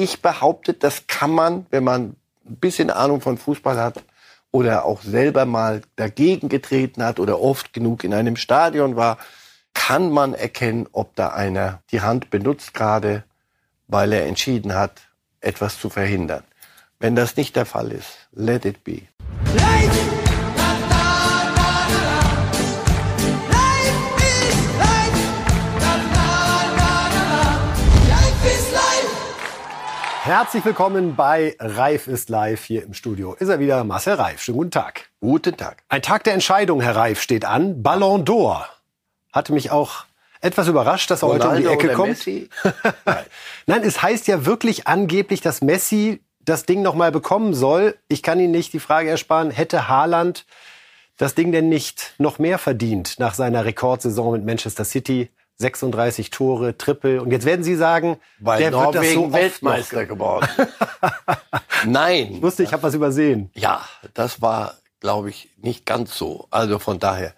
Ich behaupte, das kann man, wenn man ein bisschen Ahnung von Fußball hat oder auch selber mal dagegen getreten hat oder oft genug in einem Stadion war, kann man erkennen, ob da einer die Hand benutzt gerade, weil er entschieden hat, etwas zu verhindern. Wenn das nicht der Fall ist, let it be. Herzlich willkommen bei Reif ist live hier im Studio. Ist er wieder, Marcel Reif. Schönen guten Tag. Guten Tag. Ein Tag der Entscheidung, Herr Reif, steht an. Ballon d'Or. Hatte mich auch etwas überrascht, dass er heute um die Ecke kommt. Messi? Nein. Nein, es heißt ja wirklich angeblich, dass Messi das Ding noch mal bekommen soll. Ich kann Ihnen nicht die Frage ersparen, hätte Haaland das Ding denn nicht noch mehr verdient nach seiner Rekordsaison mit Manchester City? 36 Tore, Triple. Und jetzt werden Sie sagen, Weil der Norwegen wird das so Weltmeister geworden. Nein. Ich wusste, ich habe was übersehen. Ja, das war, glaube ich, nicht ganz so. Also von daher,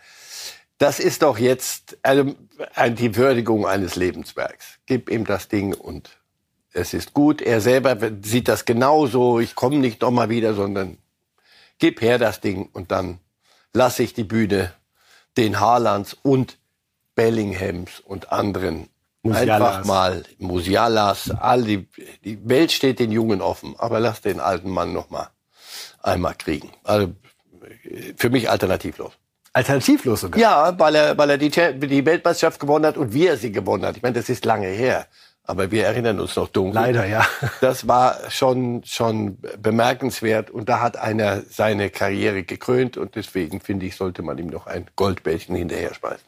das ist doch jetzt eine, eine, die Würdigung eines Lebenswerks. Gib ihm das Ding und es ist gut. Er selber sieht das genauso. Ich komme nicht noch mal wieder, sondern gib her das Ding und dann lasse ich die Bühne den Haalands und Bellinghams und anderen Musialas. einfach mal Musialas, all die, die Welt steht den Jungen offen, aber lass den alten Mann noch mal einmal kriegen. Also für mich alternativlos. Alternativlos sogar? Ja, weil er, weil er die, die Weltmeisterschaft gewonnen hat und wie er sie gewonnen hat. Ich meine, das ist lange her. Aber wir erinnern uns noch dunkel. Leider, ja. Das war schon, schon bemerkenswert. Und da hat einer seine Karriere gekrönt. Und deswegen, finde ich, sollte man ihm noch ein Goldbällchen hinterher schmeißen.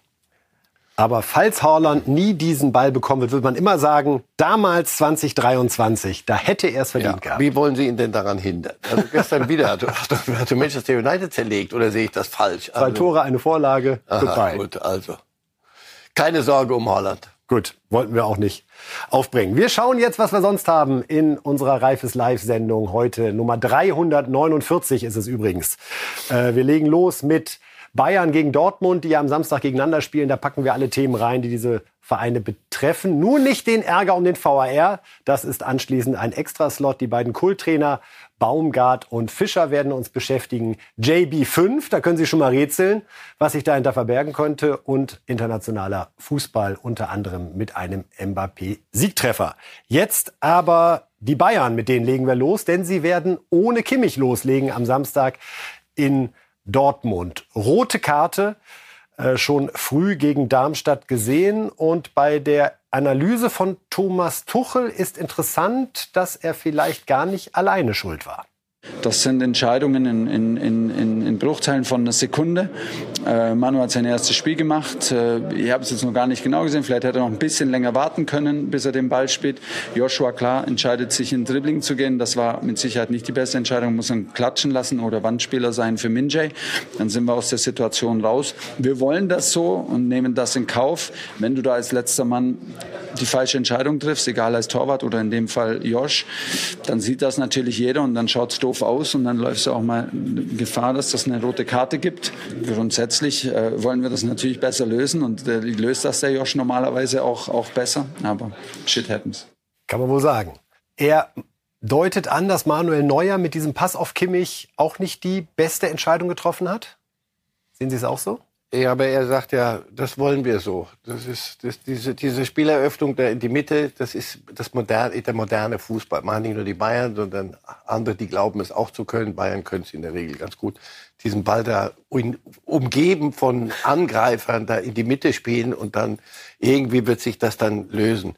Aber falls Haaland nie diesen Ball bekommen wird, würde man immer sagen, damals 2023, da hätte er es verdient ja, gehabt. Wie wollen Sie ihn denn daran hindern? Also gestern wieder hat, hat Manchester United zerlegt oder sehe ich das falsch? Zwei also, Tore, eine Vorlage, aha, Gut, also keine Sorge um Haaland. Gut, wollten wir auch nicht aufbringen. Wir schauen jetzt, was wir sonst haben in unserer Reifes Live-Sendung heute. Nummer 349 ist es übrigens. Äh, wir legen los mit Bayern gegen Dortmund, die ja am Samstag gegeneinander spielen. Da packen wir alle Themen rein, die diese Vereine betreffen. Nur nicht den Ärger um den VAR. Das ist anschließend ein Extraslot. Die beiden Kulttrainer Baumgart und Fischer werden uns beschäftigen. JB5, da können Sie schon mal rätseln, was sich dahinter verbergen könnte. Und internationaler Fußball, unter anderem mit einem Mbappé-Siegtreffer. Jetzt aber die Bayern, mit denen legen wir los, denn sie werden ohne Kimmich loslegen am Samstag in Dortmund. Rote Karte äh, schon früh gegen Darmstadt gesehen und bei der Analyse von Thomas Tuchel ist interessant, dass er vielleicht gar nicht alleine schuld war. Das sind Entscheidungen in, in, in, in Bruchteilen von einer Sekunde. Äh, Manu hat sein erstes Spiel gemacht. Äh, ich habe es jetzt noch gar nicht genau gesehen. Vielleicht hätte er noch ein bisschen länger warten können, bis er den Ball spielt. Joshua, klar, entscheidet sich in Dribbling zu gehen. Das war mit Sicherheit nicht die beste Entscheidung. Muss ihn klatschen lassen oder Wandspieler sein für Minjay. Dann sind wir aus der Situation raus. Wir wollen das so und nehmen das in Kauf. Wenn du da als letzter Mann die falsche Entscheidung triffst, egal als Torwart oder in dem Fall Josh, dann sieht das natürlich jeder und dann schaut es doof aus und dann läufst du auch mal Gefahr, dass das eine rote Karte gibt. Grundsätzlich äh, wollen wir das natürlich besser lösen und äh, löst das der Josh normalerweise auch, auch besser, aber shit happens. Kann man wohl sagen. Er deutet an, dass Manuel Neuer mit diesem Pass auf Kimmich auch nicht die beste Entscheidung getroffen hat. Sehen Sie es auch so? Ja, aber er sagt ja, das wollen wir so. Das ist das, diese, diese Spieleröffnung da in die Mitte, das ist das moderne, der moderne Fußball. Machen nicht nur die Bayern, sondern andere, die glauben es auch zu können. Bayern können es in der Regel ganz gut. Diesen Ball da in, umgeben von Angreifern da in die Mitte spielen und dann irgendwie wird sich das dann lösen.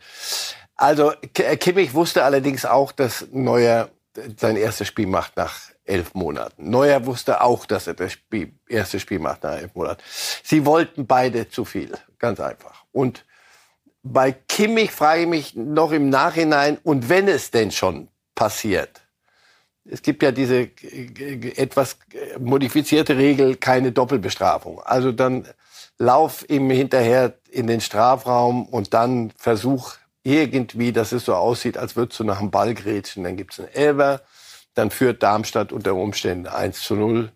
Also Kimmich wusste allerdings auch, dass Neuer sein erstes Spiel macht nach elf Monaten. Neuer wusste auch, dass er das Spiel, erste Spiel macht nach elf Monaten. Sie wollten beide zu viel, ganz einfach. Und bei Kimmich frage ich mich noch im Nachhinein, und wenn es denn schon passiert, es gibt ja diese etwas modifizierte Regel, keine Doppelbestrafung. Also dann lauf ihm hinterher in den Strafraum und dann versuch irgendwie, dass es so aussieht, als würdest du nach dem Ball grätschen. Dann gibt's einen Elber dann führt Darmstadt unter Umständen 1 zu 0.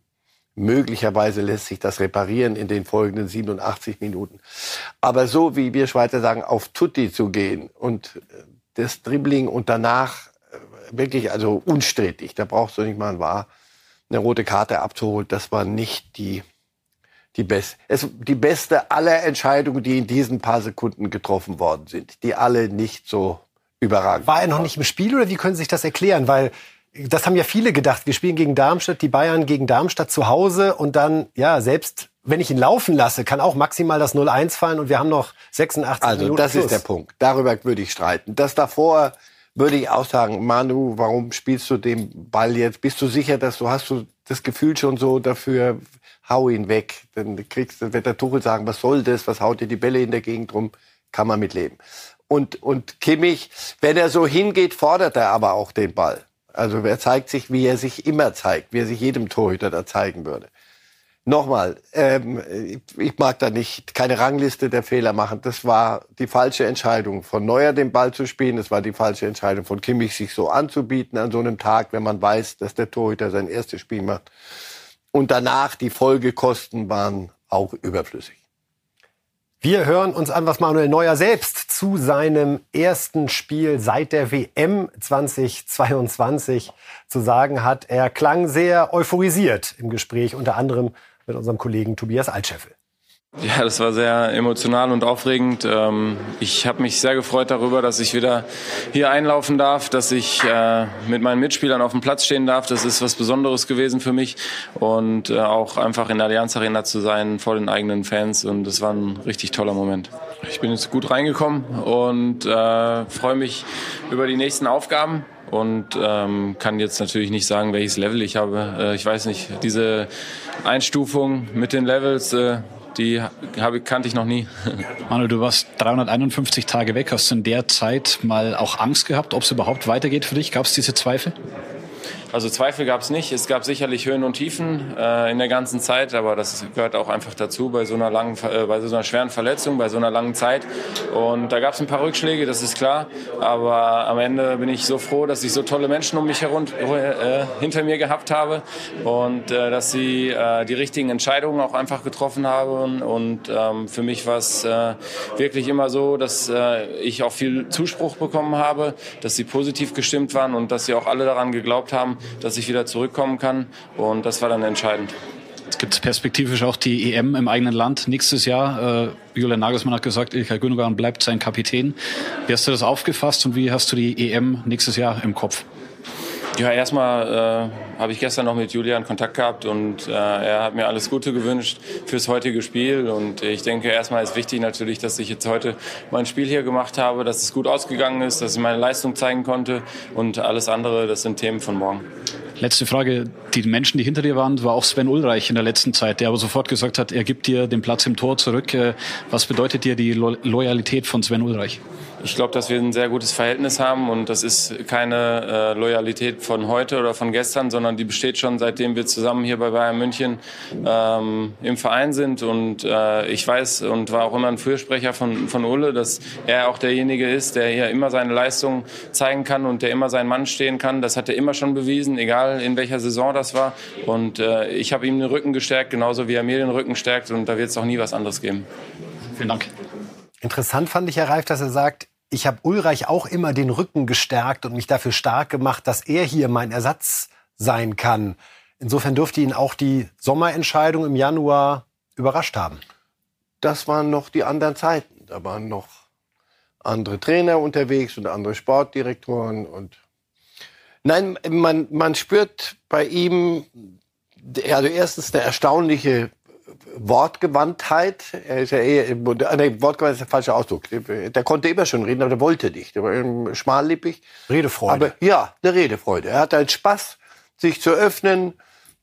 Möglicherweise lässt sich das reparieren in den folgenden 87 Minuten. Aber so wie wir Schweizer sagen, auf Tutti zu gehen und äh, das Dribbling und danach äh, wirklich also unstrittig. Da brauchst du nicht mal ein Wahr, eine rote Karte abzuholen. Das war nicht die, die, best, es, die beste aller Entscheidungen, die in diesen paar Sekunden getroffen worden sind. Die alle nicht so überragend. War er noch nicht im Spiel oder wie können Sie sich das erklären? Weil das haben ja viele gedacht. Wir spielen gegen Darmstadt, die Bayern gegen Darmstadt zu Hause und dann, ja, selbst wenn ich ihn laufen lasse, kann auch maximal das 0-1 fallen und wir haben noch 86 also, Minuten. Also, das ist der Punkt. Darüber würde ich streiten. Das davor würde ich auch sagen, Manu, warum spielst du den Ball jetzt? Bist du sicher, dass du hast du das Gefühl schon so dafür, hau ihn weg. Dann kriegst, dann wird der Tuchel sagen, was soll das? Was haut dir die Bälle in der Gegend rum? Kann man mitleben. Und, und Kimmich, wenn er so hingeht, fordert er aber auch den Ball. Also er zeigt sich, wie er sich immer zeigt, wie er sich jedem Torhüter da zeigen würde. Nochmal, ähm, ich mag da nicht keine Rangliste der Fehler machen. Das war die falsche Entscheidung, von Neuer den Ball zu spielen. Das war die falsche Entscheidung von Kimmich, sich so anzubieten an so einem Tag, wenn man weiß, dass der Torhüter sein erstes Spiel macht. Und danach die Folgekosten waren auch überflüssig. Wir hören uns an, was Manuel Neuer selbst zu seinem ersten Spiel seit der WM 2022 zu sagen hat. Er klang sehr euphorisiert im Gespräch, unter anderem mit unserem Kollegen Tobias Altscheffel. Ja, das war sehr emotional und aufregend. Ähm, ich habe mich sehr gefreut darüber, dass ich wieder hier einlaufen darf, dass ich äh, mit meinen Mitspielern auf dem Platz stehen darf. Das ist was Besonderes gewesen für mich und äh, auch einfach in der Allianz Arena zu sein vor den eigenen Fans und das war ein richtig toller Moment. Ich bin jetzt gut reingekommen und äh, freue mich über die nächsten Aufgaben und ähm, kann jetzt natürlich nicht sagen, welches Level ich habe. Äh, ich weiß nicht, diese Einstufung mit den Levels, äh, die habe, kannte ich noch nie. Manu, du warst 351 Tage weg. Hast du in der Zeit mal auch Angst gehabt, ob es überhaupt weitergeht für dich? Gab es diese Zweifel? Also Zweifel gab es nicht. Es gab sicherlich Höhen und Tiefen äh, in der ganzen Zeit, aber das gehört auch einfach dazu bei so einer langen, äh, bei so einer schweren Verletzung, bei so einer langen Zeit. Und da gab es ein paar Rückschläge, das ist klar. Aber am Ende bin ich so froh, dass ich so tolle Menschen um mich herum äh, hinter mir gehabt habe und äh, dass sie äh, die richtigen Entscheidungen auch einfach getroffen haben. Und ähm, für mich war es äh, wirklich immer so, dass äh, ich auch viel Zuspruch bekommen habe, dass sie positiv gestimmt waren und dass sie auch alle daran geglaubt haben, dass ich wieder zurückkommen kann. Und das war dann entscheidend. Es gibt perspektivisch auch die EM im eigenen Land nächstes Jahr. Äh, Julian Nagelsmann hat gesagt, Ilkay Gündogan bleibt sein Kapitän. Wie hast du das aufgefasst und wie hast du die EM nächstes Jahr im Kopf? Ja, erstmal äh, habe ich gestern noch mit Julian Kontakt gehabt und äh, er hat mir alles Gute gewünscht fürs heutige Spiel. Und ich denke, erstmal ist wichtig natürlich, dass ich jetzt heute mein Spiel hier gemacht habe, dass es gut ausgegangen ist, dass ich meine Leistung zeigen konnte und alles andere, das sind Themen von morgen. Letzte Frage. Die Menschen, die hinter dir waren, war auch Sven Ulreich in der letzten Zeit, der aber sofort gesagt hat, er gibt dir den Platz im Tor zurück. Äh, was bedeutet dir die Loyalität von Sven Ulreich? Ich glaube, dass wir ein sehr gutes Verhältnis haben und das ist keine äh, Loyalität von heute oder von gestern, sondern die besteht schon seitdem wir zusammen hier bei Bayern München ähm, im Verein sind und äh, ich weiß und war auch immer ein Fürsprecher von, von Ulle, dass er auch derjenige ist, der hier immer seine Leistung zeigen kann und der immer sein Mann stehen kann. Das hat er immer schon bewiesen, egal in welcher Saison das war und äh, ich habe ihm den Rücken gestärkt, genauso wie er mir den Rücken stärkt und da wird es auch nie was anderes geben. Vielen Dank. Interessant fand ich, Herr Reif, dass er sagt, ich habe Ulreich auch immer den Rücken gestärkt und mich dafür stark gemacht, dass er hier mein Ersatz sein kann. Insofern dürfte ihn auch die Sommerentscheidung im Januar überrascht haben. Das waren noch die anderen Zeiten. Da waren noch andere Trainer unterwegs und andere Sportdirektoren und Nein, man, man spürt bei ihm also erstens eine erstaunliche Wortgewandtheit. Er ist ja eher, nee, Wortgewandt ist der falsche Ausdruck. Der konnte immer schon reden, aber der wollte nicht. Der war schmallippig. Redefreude. Aber ja, eine Redefreude. Er hat einen Spaß, sich zu öffnen.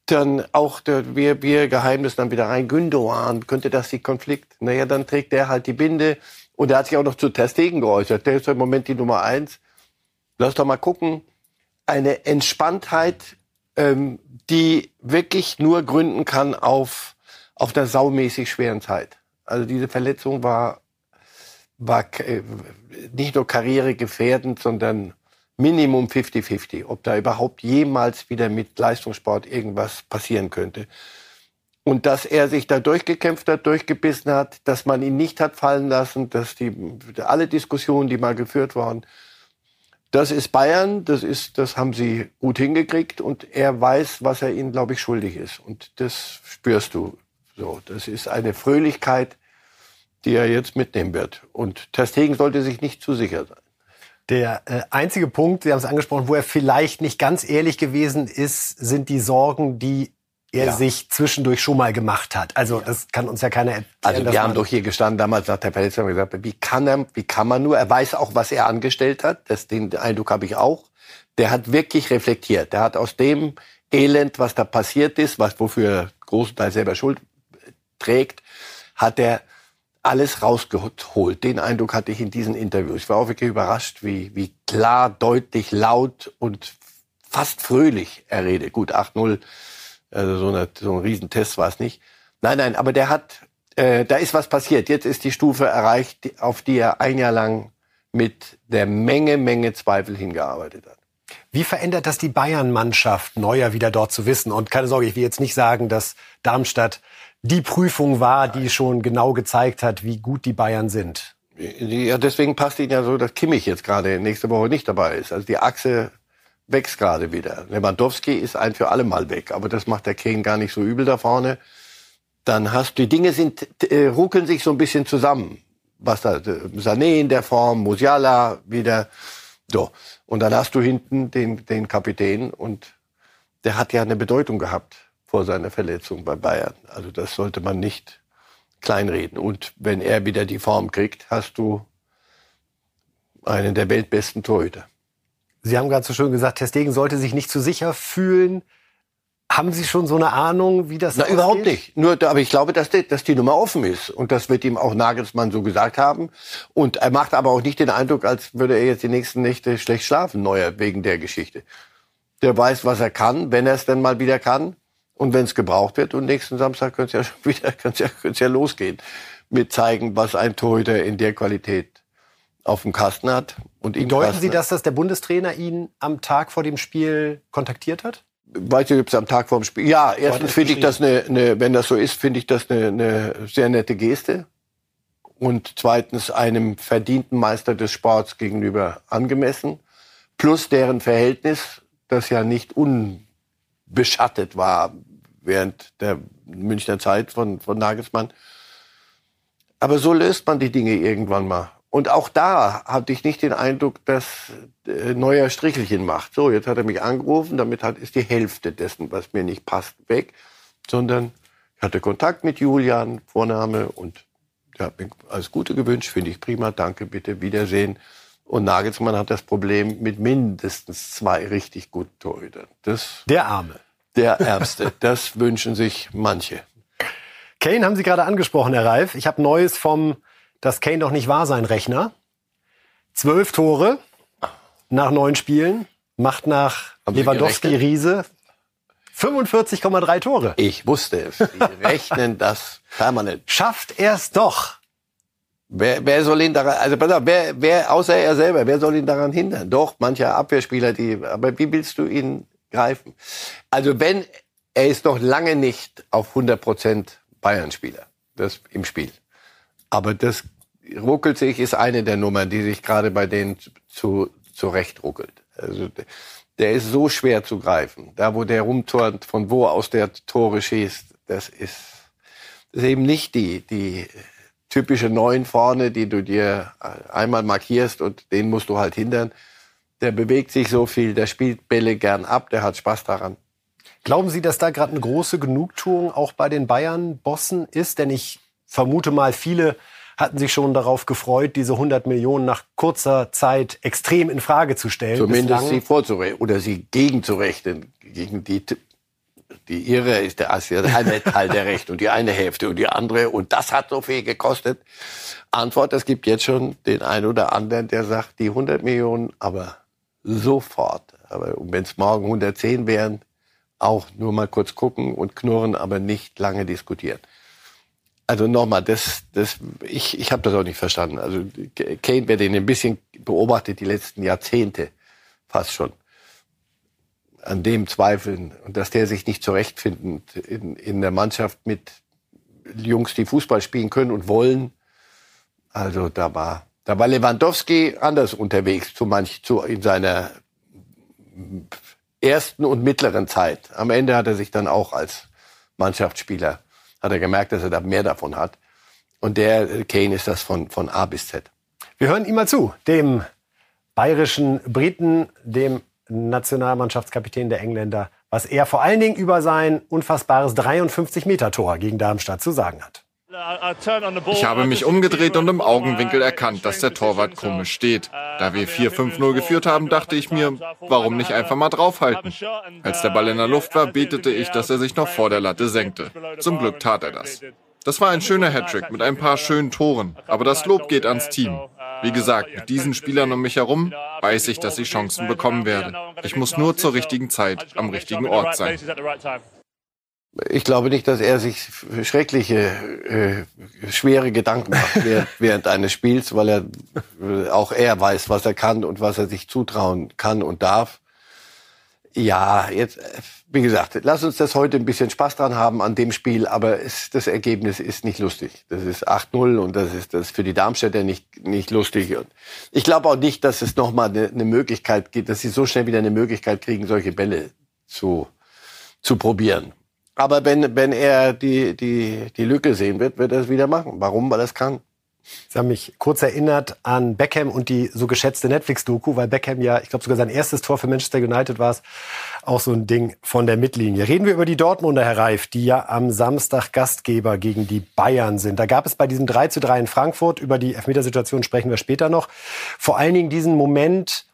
Dann auch der, wir, wir Geheimnis dann wieder rein. Gündogan, könnte das die Konflikt? Naja, dann trägt der halt die Binde. Und er hat sich auch noch zu Testegen geäußert. Der ist im Moment die Nummer eins. Lass doch mal gucken. Eine Entspanntheit, ähm, die wirklich nur gründen kann auf auf der saumäßig schweren Zeit. Also diese Verletzung war, war äh, nicht nur karrieregefährdend, sondern Minimum 50-50, ob da überhaupt jemals wieder mit Leistungssport irgendwas passieren könnte. Und dass er sich da durchgekämpft hat, durchgebissen hat, dass man ihn nicht hat fallen lassen, dass die, alle Diskussionen, die mal geführt wurden, das ist Bayern, das ist, das haben sie gut hingekriegt und er weiß, was er ihnen, glaube ich, schuldig ist. Und das spürst du so. Das ist eine Fröhlichkeit, die er jetzt mitnehmen wird. Und Terstegen sollte sich nicht zu sicher sein. Der äh, einzige Punkt, Sie haben es angesprochen, wo er vielleicht nicht ganz ehrlich gewesen ist, sind die Sorgen, die er ja. sich zwischendurch schon mal gemacht hat. Also das kann uns ja keiner erzählen. Also wir haben doch hier gestanden damals nach der Verletzung und gesagt, wie kann er, wie kann man nur? Er weiß auch, was er angestellt hat. Das, den Eindruck habe ich auch. Der hat wirklich reflektiert. Der hat aus dem Elend, was da passiert ist, was wofür er großenteils selber Schuld trägt, hat er alles rausgeholt. Den Eindruck hatte ich in diesen Interviews. Ich war auch wirklich überrascht, wie, wie klar, deutlich, laut und fast fröhlich er redet. Gut, 8-0 also so, eine, so ein Riesentest war es nicht. Nein, nein, aber der hat, äh, da ist was passiert. Jetzt ist die Stufe erreicht, auf die er ein Jahr lang mit der Menge, Menge Zweifel hingearbeitet hat. Wie verändert das die Bayern-Mannschaft, Neuer wieder dort zu wissen? Und keine Sorge, ich will jetzt nicht sagen, dass Darmstadt die Prüfung war, die schon genau gezeigt hat, wie gut die Bayern sind. Ja, deswegen passt Ihnen ja so, dass Kimmich jetzt gerade nächste Woche nicht dabei ist. Also die Achse wächst gerade wieder. Lewandowski ist ein für alle Mal weg, aber das macht der Kane gar nicht so übel da vorne. Dann hast du, die Dinge sind, äh, ruckeln sich so ein bisschen zusammen. Was da, äh, Sané in der Form, Musiala wieder, so. Und dann hast du hinten den, den Kapitän und der hat ja eine Bedeutung gehabt vor seiner Verletzung bei Bayern. Also das sollte man nicht kleinreden. Und wenn er wieder die Form kriegt, hast du einen der weltbesten Torhüter. Sie haben gerade so schön gesagt, Testegen sollte sich nicht zu sicher fühlen. Haben Sie schon so eine Ahnung, wie das Na, überhaupt nicht. Nur, aber ich glaube, dass die, dass die Nummer offen ist. Und das wird ihm auch Nagelsmann so gesagt haben. Und er macht aber auch nicht den Eindruck, als würde er jetzt die nächsten Nächte schlecht schlafen, neuer, wegen der Geschichte. Der weiß, was er kann, wenn er es denn mal wieder kann. Und wenn es gebraucht wird. Und nächsten Samstag könnte es ja schon wieder, könnte ja, könnte ja losgehen. Mit zeigen, was ein Torhüter in der Qualität auf dem Kasten hat. Und ihn Deuten Sie das, dass der Bundestrainer ihn am Tag vor dem Spiel kontaktiert hat? Weiß ich, ob es am Tag vor dem Spiel. Ja, erstens finde ich das eine, eine, wenn das so ist, finde ich das eine, eine sehr nette Geste. Und zweitens einem verdienten Meister des Sports gegenüber angemessen. Plus deren Verhältnis, das ja nicht unbeschattet war während der Münchner Zeit von, von Nagelsmann. Aber so löst man die Dinge irgendwann mal. Und auch da hatte ich nicht den Eindruck, dass äh, Neuer Strichelchen macht. So, jetzt hat er mich angerufen, damit hat, ist die Hälfte dessen, was mir nicht passt, weg. Sondern ich hatte Kontakt mit Julian, Vorname, und der hat mir alles Gute gewünscht, finde ich prima, danke, bitte, Wiedersehen. Und Nagelsmann hat das Problem mit mindestens zwei richtig guten Torhütern. Das, der Arme. Der Ärmste. Das wünschen sich manche. Kane haben Sie gerade angesprochen, Herr Reif. Ich habe Neues vom dass Kane doch nicht wahr sein Rechner. Zwölf Tore nach neun Spielen, macht nach Lewandowski Riese 45,3 Tore. Ich wusste es. Sie rechnen das permanent. Schafft er es doch. Wer, wer soll ihn daran, also pass auf, wer, wer, außer er selber, wer soll ihn daran hindern? Doch, mancher Abwehrspieler, die, aber wie willst du ihn greifen? Also wenn, er ist noch lange nicht auf 100 Prozent Bayern-Spieler, das im Spiel. Aber das ruckelt sich, ist eine der Nummern, die sich gerade bei denen zu, zurecht ruckelt. Also, der ist so schwer zu greifen. Da, wo der rumturnt, von wo aus der Tore schießt, das ist, das ist eben nicht die, die typische Neun vorne, die du dir einmal markierst und den musst du halt hindern. Der bewegt sich so viel, der spielt Bälle gern ab, der hat Spaß daran. Glauben Sie, dass da gerade eine große Genugtuung auch bei den Bayern-Bossen ist? Denn ich vermute mal, viele hatten sich schon darauf gefreut, diese 100 Millionen nach kurzer Zeit extrem in Frage zu stellen. Zumindest Bislang. sie vorzurechnen oder sie gegenzurechnen. Gegen die, die ihre ist der, der eine Teil der Recht und die eine Hälfte und die andere. Und das hat so viel gekostet. Antwort, es gibt jetzt schon den einen oder anderen, der sagt, die 100 Millionen, aber sofort. Aber wenn es morgen 110 wären, auch nur mal kurz gucken und knurren, aber nicht lange diskutieren. Also nochmal, das, das, ich, ich habe das auch nicht verstanden. Also Kane, wer den ein bisschen beobachtet, die letzten Jahrzehnte fast schon, an dem zweifeln dass der sich nicht zurechtfindet in, in der Mannschaft mit Jungs, die Fußball spielen können und wollen. Also da war, Da war Lewandowski anders unterwegs, zu manch, zu, in seiner ersten und mittleren Zeit. Am Ende hat er sich dann auch als Mannschaftsspieler, hat er gemerkt, dass er da mehr davon hat. Und der Kane ist das von, von A bis Z. Wir hören ihm mal zu, dem bayerischen Briten, dem Nationalmannschaftskapitän der Engländer, was er vor allen Dingen über sein unfassbares 53-Meter-Tor gegen Darmstadt zu sagen hat. Ich habe mich umgedreht und im Augenwinkel erkannt, dass der Torwart komisch steht. Da wir 4-5-0 geführt haben, dachte ich mir, warum nicht einfach mal draufhalten? Als der Ball in der Luft war, betete ich, dass er sich noch vor der Latte senkte. Zum Glück tat er das. Das war ein schöner Hattrick mit ein paar schönen Toren, aber das Lob geht ans Team. Wie gesagt, mit diesen Spielern um mich herum weiß ich, dass ich Chancen bekommen werde. Ich muss nur zur richtigen Zeit am richtigen Ort sein. Ich glaube nicht, dass er sich schreckliche, äh, schwere Gedanken macht während, während eines Spiels, weil er äh, auch er weiß, was er kann und was er sich zutrauen kann und darf. Ja, jetzt, wie gesagt, lass uns das heute ein bisschen Spaß dran haben an dem Spiel, aber es, das Ergebnis ist nicht lustig. Das ist 8-0 und das ist das für die Darmstädter nicht, nicht lustig. Und ich glaube auch nicht, dass es nochmal eine, eine Möglichkeit gibt, dass sie so schnell wieder eine Möglichkeit kriegen, solche Bälle zu, zu probieren. Aber wenn, wenn er die, die, die Lücke sehen wird, wird er es wieder machen. Warum? Weil er es kann. Sie haben mich kurz erinnert an Beckham und die so geschätzte Netflix-Doku, weil Beckham ja, ich glaube sogar sein erstes Tor für Manchester United war es, auch so ein Ding von der Mittellinie. Reden wir über die Dortmunder, Herr Reif, die ja am Samstag Gastgeber gegen die Bayern sind. Da gab es bei diesem 3 zu 3 in Frankfurt, über die Elfmetersituation sprechen wir später noch, vor allen Dingen diesen Moment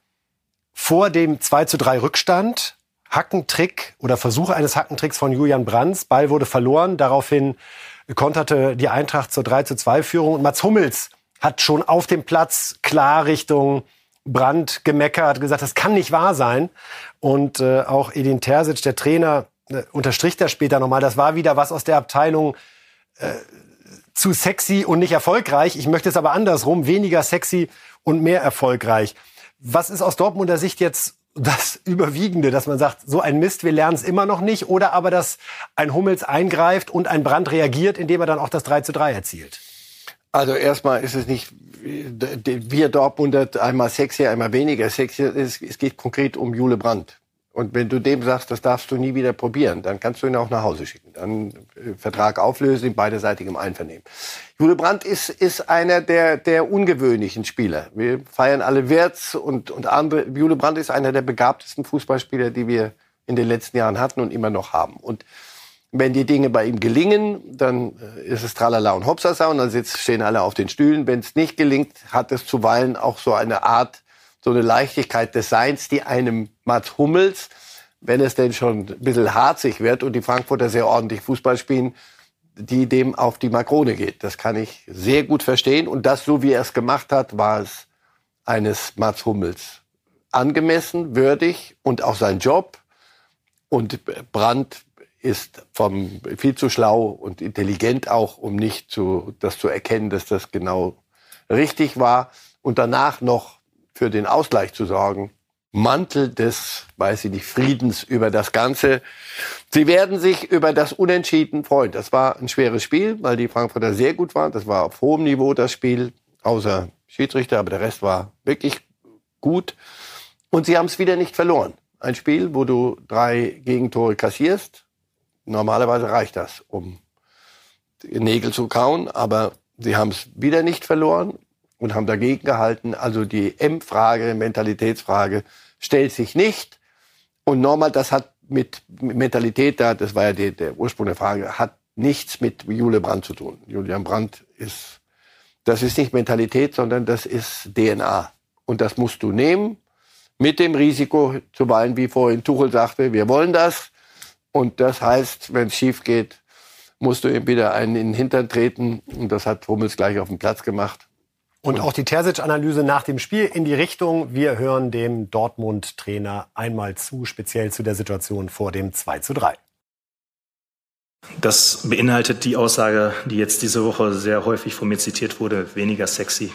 vor dem 2 zu 3 Rückstand, Hackentrick oder Versuch eines Hackentricks von Julian Brands. Ball wurde verloren. Daraufhin konterte die Eintracht zur 3 zu 2 Führung. Und Mats Hummels hat schon auf dem Platz klar Richtung Brand gemeckert, gesagt, das kann nicht wahr sein. Und äh, auch Edin Terzic, der Trainer, äh, unterstricht das später nochmal. Das war wieder was aus der Abteilung äh, zu sexy und nicht erfolgreich. Ich möchte es aber andersrum, weniger sexy und mehr erfolgreich. Was ist aus Dortmunder Sicht jetzt das Überwiegende, dass man sagt, so ein Mist, wir lernen es immer noch nicht, oder aber, dass ein Hummels eingreift und ein Brand reagiert, indem er dann auch das 3 zu 3 erzielt? Also erstmal ist es nicht, wir Dortmunder einmal sexy, einmal weniger sexy. Es, geht konkret um Jule Brandt. Und wenn du dem sagst, das darfst du nie wieder probieren, dann kannst du ihn auch nach Hause schicken. Dann äh, Vertrag auflösen in beiderseitigem Einvernehmen. Jule Brandt ist, ist einer der, der ungewöhnlichen Spieler. Wir feiern alle Wirtz und, und andere. Jule Brandt ist einer der begabtesten Fußballspieler, die wir in den letzten Jahren hatten und immer noch haben. Und wenn die Dinge bei ihm gelingen, dann äh, ist es Tralala und Hopsasa und dann sitzt, stehen alle auf den Stühlen. Wenn es nicht gelingt, hat es zuweilen auch so eine Art so eine Leichtigkeit des Seins, die einem Mats Hummels, wenn es denn schon ein bisschen harzig wird und die Frankfurter sehr ordentlich Fußball spielen, die dem auf die Makrone geht. Das kann ich sehr gut verstehen. Und das, so wie er es gemacht hat, war es eines Mats Hummels angemessen, würdig und auch sein Job. Und Brandt ist vom, viel zu schlau und intelligent auch, um nicht zu, das zu erkennen, dass das genau richtig war. Und danach noch für den Ausgleich zu sorgen. Mantel des, weiß ich nicht, Friedens über das Ganze. Sie werden sich über das Unentschieden freuen. Das war ein schweres Spiel, weil die Frankfurter sehr gut waren. Das war auf hohem Niveau das Spiel, außer Schiedsrichter, aber der Rest war wirklich gut. Und sie haben es wieder nicht verloren. Ein Spiel, wo du drei Gegentore kassierst. Normalerweise reicht das, um Nägel zu kauen, aber sie haben es wieder nicht verloren und haben dagegen gehalten. Also die M-Frage, Mentalitätsfrage stellt sich nicht. Und nochmal, das hat mit Mentalität da, das war ja die, der Ursprung der Frage, hat nichts mit Jule Brandt zu tun. Julian Brandt ist, das ist nicht Mentalität, sondern das ist DNA. Und das musst du nehmen, mit dem Risiko, zuweilen, wie vorhin Tuchel sagte, wir wollen das. Und das heißt, wenn es schief geht, musst du ihm wieder einen in den Hintern treten. Und das hat Hummels gleich auf dem Platz gemacht. Und auch die Terzic-Analyse nach dem Spiel in die Richtung, wir hören dem Dortmund-Trainer einmal zu, speziell zu der Situation vor dem 2 zu 3. Das beinhaltet die Aussage, die jetzt diese Woche sehr häufig von mir zitiert wurde, weniger sexy,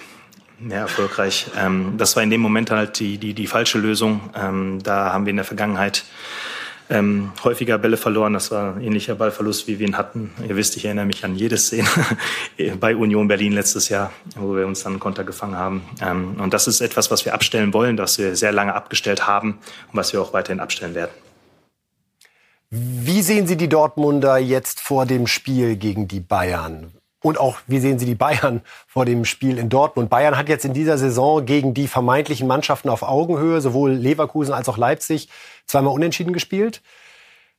mehr erfolgreich. Ähm, das war in dem Moment halt die, die, die falsche Lösung. Ähm, da haben wir in der Vergangenheit ähm, häufiger Bälle verloren. Das war ein ähnlicher Ballverlust, wie wir ihn hatten. Ihr wisst, ich erinnere mich an jede Szene bei Union Berlin letztes Jahr, wo wir uns dann Konter gefangen haben. Ähm, und das ist etwas, was wir abstellen wollen, das wir sehr lange abgestellt haben und was wir auch weiterhin abstellen werden. Wie sehen Sie die Dortmunder jetzt vor dem Spiel gegen die Bayern? Und auch, wie sehen Sie die Bayern vor dem Spiel in Dortmund? Bayern hat jetzt in dieser Saison gegen die vermeintlichen Mannschaften auf Augenhöhe, sowohl Leverkusen als auch Leipzig, zweimal unentschieden gespielt.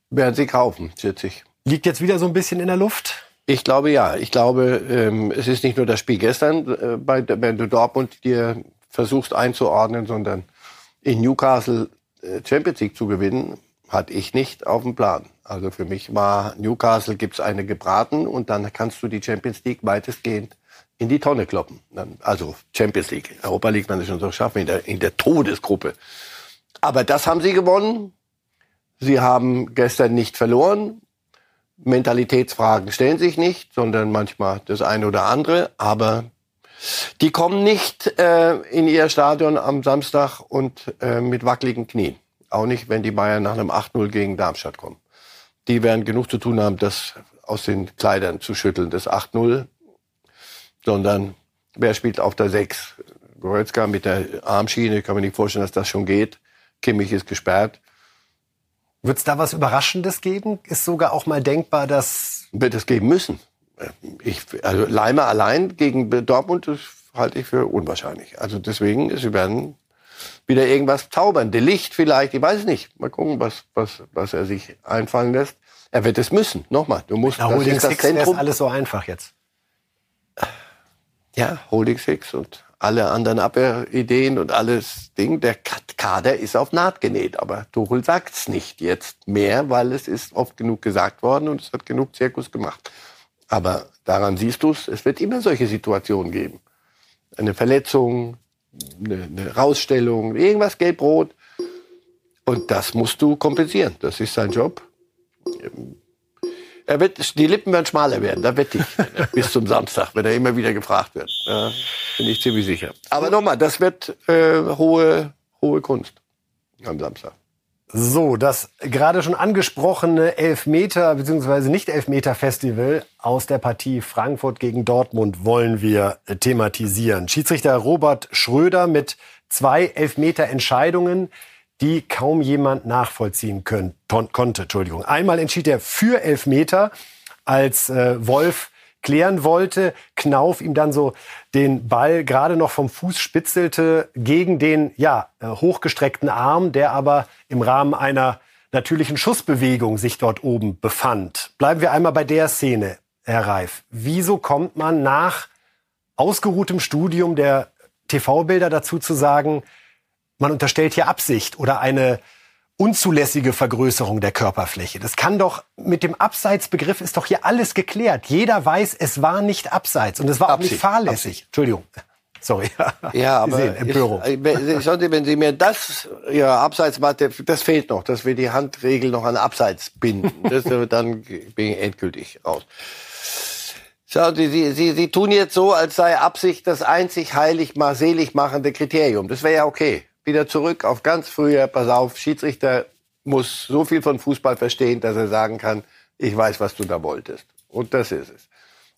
Werden sie kaufen, schätze ich. Liegt jetzt wieder so ein bisschen in der Luft? Ich glaube ja. Ich glaube, ähm, es ist nicht nur das Spiel gestern, äh, bei, wenn du Dortmund dir versuchst einzuordnen, sondern in Newcastle äh, Champions League zu gewinnen, hatte ich nicht auf dem Plan. Also für mich war Newcastle gibt's eine gebraten und dann kannst du die Champions League weitestgehend in die Tonne kloppen. Also Champions League, Europa League man es schon so schaffen in der, in der Todesgruppe. Aber das haben sie gewonnen. Sie haben gestern nicht verloren. Mentalitätsfragen stellen sich nicht, sondern manchmal das eine oder andere. Aber die kommen nicht äh, in ihr Stadion am Samstag und äh, mit wackeligen Knien. Auch nicht, wenn die Bayern nach einem 8-0 gegen Darmstadt kommen. Die werden genug zu tun haben, das aus den Kleidern zu schütteln, das 8-0. Sondern wer spielt auf der 6? Goretzka mit der Armschiene, ich kann mir nicht vorstellen, dass das schon geht. Kimmich ist gesperrt. Wird es da was Überraschendes geben? Ist sogar auch mal denkbar, dass... Wird es geben müssen. Ich, also Leimer allein gegen Dortmund, das halte ich für unwahrscheinlich. Also deswegen, sie werden wieder irgendwas zaubernde Licht vielleicht, ich weiß es nicht. Mal gucken, was, was, was er sich einfallen lässt. Er wird es müssen. Nochmal, du musst, Na, das Holding ist das Six Zentrum. alles so einfach jetzt. Ja, Holding Six und alle anderen Abwehrideen und alles Ding. Der Kader ist auf Naht genäht, aber Tuchel sagt's nicht jetzt mehr, weil es ist oft genug gesagt worden und es hat genug Zirkus gemacht. Aber daran siehst du es, es wird immer solche Situationen geben. Eine Verletzung, eine, eine Rausstellung, irgendwas gelb-rot. Und das musst du kompensieren. Das ist sein Job. Er wird, die Lippen werden schmaler werden, da wette ich. bis zum Samstag, wenn er immer wieder gefragt wird. Ja, bin ich ziemlich sicher. Aber nochmal, das wird äh, hohe, hohe Kunst am Samstag. So, das gerade schon angesprochene Elfmeter bzw. Nicht-Elfmeter-Festival aus der Partie Frankfurt gegen Dortmund wollen wir thematisieren. Schiedsrichter Robert Schröder mit zwei Elfmeter-Entscheidungen, die kaum jemand nachvollziehen können, konnte. Entschuldigung. Einmal entschied er für Elfmeter, als äh, Wolf klären wollte, Knauf ihm dann so den Ball gerade noch vom Fuß spitzelte gegen den ja äh, hochgestreckten Arm, der aber im Rahmen einer natürlichen Schussbewegung sich dort oben befand. Bleiben wir einmal bei der Szene, Herr Reif. Wieso kommt man nach ausgeruhtem Studium der TV-Bilder dazu zu sagen, man unterstellt hier Absicht oder eine unzulässige Vergrößerung der Körperfläche. Das kann doch mit dem Abseitsbegriff ist doch hier alles geklärt. Jeder weiß, es war nicht abseits und es war Absicht. auch nicht fahrlässig. Absicht. Entschuldigung. Sorry. Ja, aber sehen, Empörung. Ich, äh, wenn Sie mir das ja abseits das fehlt noch, dass wir die Handregel noch an Abseits binden. Das, dann bin ich endgültig raus. Schauen Sie, Sie, Sie, Sie tun jetzt so, als sei Absicht das einzig heilig mal selig machende Kriterium. Das wäre ja okay wieder zurück auf ganz früher, pass auf, Schiedsrichter muss so viel von Fußball verstehen, dass er sagen kann, ich weiß, was du da wolltest. Und das ist es.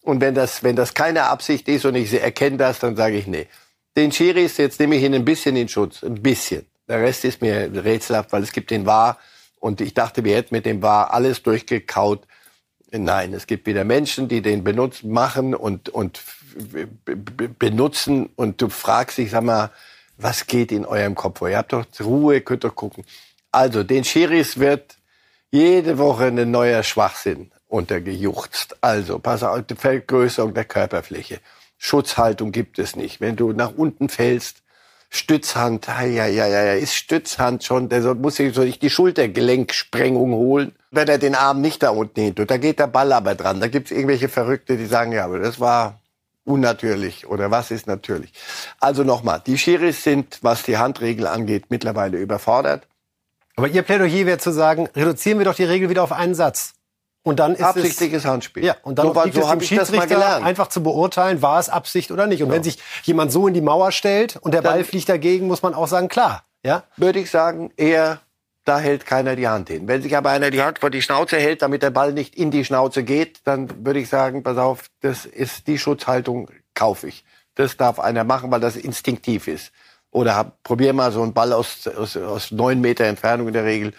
Und wenn das, wenn das keine Absicht ist und ich erkenne das, dann sage ich, nee. Den Schiris, jetzt nehme ich ihn ein bisschen in Schutz. Ein bisschen. Der Rest ist mir rätselhaft, weil es gibt den War. Und ich dachte, wir hätten mit dem War alles durchgekaut. Nein, es gibt wieder Menschen, die den benutzen, machen und, und benutzen. Und du fragst dich, sag mal, was geht in eurem Kopf vor? Ihr habt doch Ruhe, könnt doch gucken. Also, den Schiris wird jede Woche ein neuer Schwachsinn untergejuchzt. Also, pass auf, die Vergrößerung der Körperfläche. Schutzhaltung gibt es nicht. Wenn du nach unten fällst, Stützhand, ja, ja, ja, ja, ist Stützhand schon, der muss sich so nicht die Schultergelenksprengung holen, wenn er den Arm nicht da unten hin tut. Da geht der Ball aber dran. Da gibt's irgendwelche Verrückte, die sagen, ja, aber das war unnatürlich oder was ist natürlich. Also nochmal, die Schiris sind, was die Handregel angeht, mittlerweile überfordert. Aber Ihr Plädoyer wäre zu sagen, reduzieren wir doch die Regel wieder auf einen Satz. Und dann ist Absichtliches es, Handspiel. Ja, und dann so, liegt so es dem Schiedsrichter einfach zu beurteilen, war es Absicht oder nicht. Und ja. wenn sich jemand so in die Mauer stellt und der dann, Ball fliegt dagegen, muss man auch sagen, klar. Ja? Würde ich sagen, eher da hält keiner die Hand hin. Wenn sich aber einer die Hand vor die Schnauze hält, damit der Ball nicht in die Schnauze geht, dann würde ich sagen, pass auf, das ist die Schutzhaltung, kaufe ich. Das darf einer machen, weil das instinktiv ist. Oder hab, probier mal so einen Ball aus, aus, aus neun Meter Entfernung in der Regel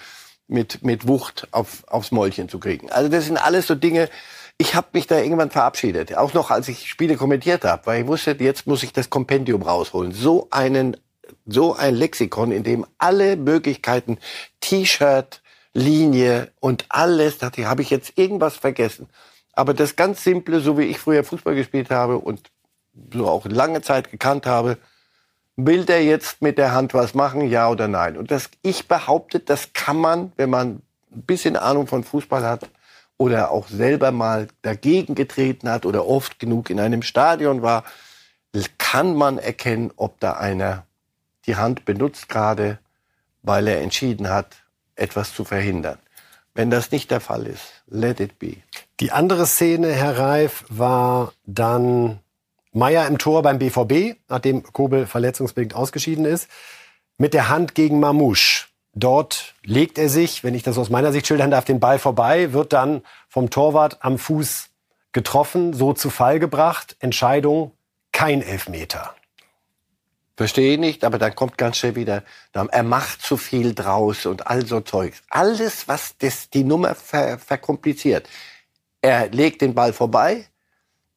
mit, mit Wucht auf, aufs Mäulchen zu kriegen. Also das sind alles so Dinge, ich habe mich da irgendwann verabschiedet, auch noch als ich Spiele kommentiert habe, weil ich wusste, jetzt muss ich das Kompendium rausholen. So einen so ein Lexikon, in dem alle Möglichkeiten, T-Shirt, Linie und alles, dachte ich, habe ich jetzt irgendwas vergessen. Aber das ganz Simple, so wie ich früher Fußball gespielt habe und so auch lange Zeit gekannt habe, will der jetzt mit der Hand was machen, ja oder nein? Und das, ich behaupte, das kann man, wenn man ein bisschen Ahnung von Fußball hat oder auch selber mal dagegen getreten hat oder oft genug in einem Stadion war, kann man erkennen, ob da einer die Hand benutzt gerade, weil er entschieden hat, etwas zu verhindern. Wenn das nicht der Fall ist, let it be. Die andere Szene, Herr Reif, war dann Meier im Tor beim BVB, nachdem Kobel verletzungsbedingt ausgeschieden ist, mit der Hand gegen Mamouche. Dort legt er sich, wenn ich das aus meiner Sicht schildern darf, den Ball vorbei, wird dann vom Torwart am Fuß getroffen, so zu Fall gebracht. Entscheidung, kein Elfmeter. Verstehe nicht, aber dann kommt ganz schnell wieder, er macht zu viel draus und all so Zeugs. Alles, was das, die Nummer ver, verkompliziert. Er legt den Ball vorbei,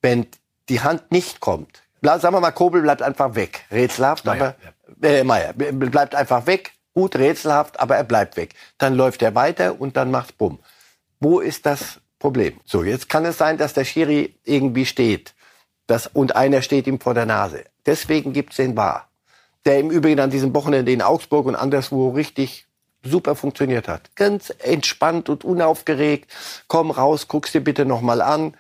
wenn die Hand nicht kommt. Sagen wir mal, Kobel bleibt einfach weg. Rätselhaft, Meier, aber, äh, Meier, bleibt einfach weg. Gut, rätselhaft, aber er bleibt weg. Dann läuft er weiter und dann macht's bumm. Wo ist das Problem? So, jetzt kann es sein, dass der Schiri irgendwie steht. Das, und einer steht ihm vor der Nase. Deswegen gibt's den Bar, der im Übrigen an diesem Wochenende in Augsburg und anderswo richtig super funktioniert hat. Ganz entspannt und unaufgeregt. Komm raus, guck's dir bitte noch mal an.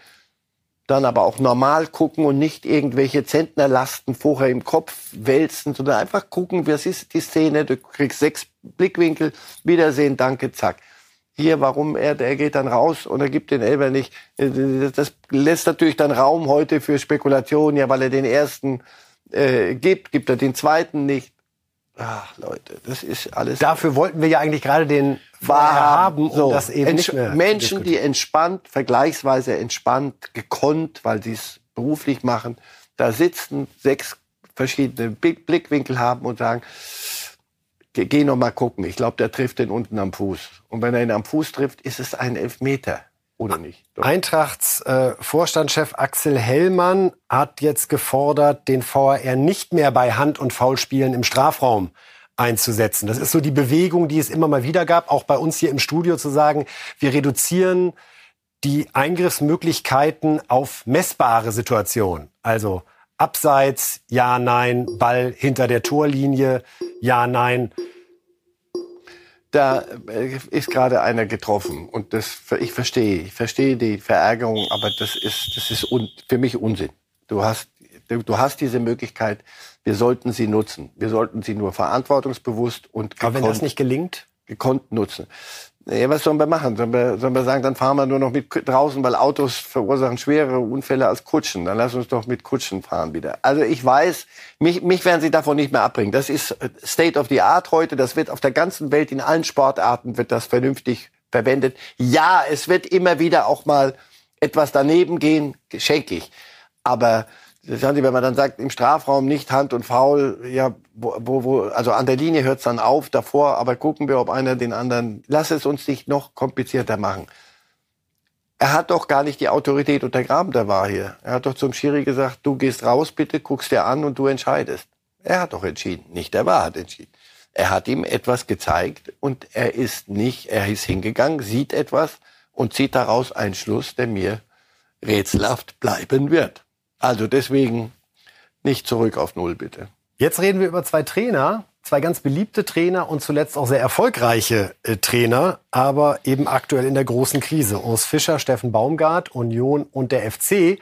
Dann aber auch normal gucken und nicht irgendwelche Zentnerlasten vorher im Kopf wälzen, sondern einfach gucken, was ist die Szene. Du kriegst sechs Blickwinkel, Wiedersehen, danke, zack. Hier, warum er, der geht dann raus und er gibt den Elber nicht. Das lässt natürlich dann Raum heute für Spekulationen, ja, weil er den ersten äh, gibt, gibt er den zweiten nicht. Ach, Leute, das ist alles. Dafür wollten wir ja eigentlich gerade den Wahr haben, um so, das eben nicht mehr Menschen, die entspannt, vergleichsweise entspannt, gekonnt, weil sie es beruflich machen, da sitzen, sechs verschiedene Blickwinkel haben und sagen, geh noch mal gucken. Ich glaube, der trifft den unten am Fuß. Und wenn er ihn am Fuß trifft, ist es ein Elfmeter. Oder nicht? Eintrachts äh, Vorstandschef Axel Hellmann hat jetzt gefordert, den VAR nicht mehr bei Hand- und Foulspielen im Strafraum einzusetzen. Das ist so die Bewegung, die es immer mal wieder gab, auch bei uns hier im Studio zu sagen, wir reduzieren die Eingriffsmöglichkeiten auf messbare Situationen. Also Abseits, ja, nein, Ball hinter der Torlinie, ja, nein da äh, ist gerade einer getroffen und das ich verstehe, ich verstehe die Verärgerung, aber das ist das ist un, für mich Unsinn. Du hast du hast diese Möglichkeit, wir sollten sie nutzen. Wir sollten sie nur verantwortungsbewusst und gekonnt, Aber wenn das nicht gelingt, gekonnt nutzen. Ja, was sollen wir machen? Sollen wir, sollen wir sagen, dann fahren wir nur noch mit draußen, weil Autos verursachen schwerere Unfälle als Kutschen. Dann lass uns doch mit Kutschen fahren wieder. Also ich weiß, mich, mich werden sie davon nicht mehr abbringen. Das ist äh, State of the Art heute. Das wird auf der ganzen Welt, in allen Sportarten wird das vernünftig verwendet. Ja, es wird immer wieder auch mal etwas daneben gehen, schenke ich. Aber wenn man dann sagt, im Strafraum nicht Hand und Foul, ja, wo, wo, also an der Linie hört es dann auf, davor, aber gucken wir, ob einer den anderen, lass es uns nicht noch komplizierter machen. Er hat doch gar nicht die Autorität untergraben, der war hier. Er hat doch zum Schiri gesagt, du gehst raus bitte, guckst dir an und du entscheidest. Er hat doch entschieden, nicht der war hat entschieden. Er hat ihm etwas gezeigt und er ist nicht, er ist hingegangen, sieht etwas und zieht daraus einen Schluss, der mir rätselhaft bleiben wird. Also deswegen nicht zurück auf Null, bitte. Jetzt reden wir über zwei Trainer, zwei ganz beliebte Trainer und zuletzt auch sehr erfolgreiche äh, Trainer, aber eben aktuell in der großen Krise. Urs Fischer, Steffen Baumgart, Union und der FC.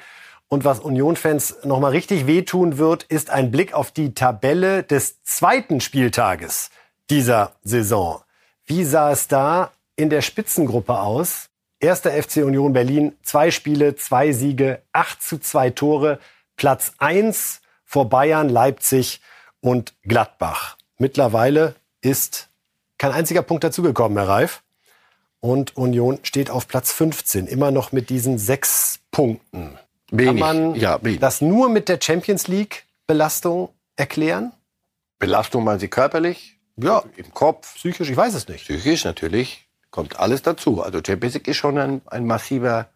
Und was Union-Fans nochmal richtig wehtun wird, ist ein Blick auf die Tabelle des zweiten Spieltages dieser Saison. Wie sah es da in der Spitzengruppe aus? Erster FC Union Berlin, zwei Spiele, zwei Siege, acht zu zwei Tore, Platz eins vor Bayern, Leipzig und Gladbach. Mittlerweile ist kein einziger Punkt dazugekommen, Herr Reif. Und Union steht auf Platz 15, immer noch mit diesen sechs Punkten. Wenig, Kann man ja, das nur mit der Champions League Belastung erklären? Belastung meinen Sie körperlich? Ja. Im Kopf? Psychisch? Ich weiß es nicht. Psychisch natürlich. Kommt alles dazu. Also Champions League ist schon ein, ein massiver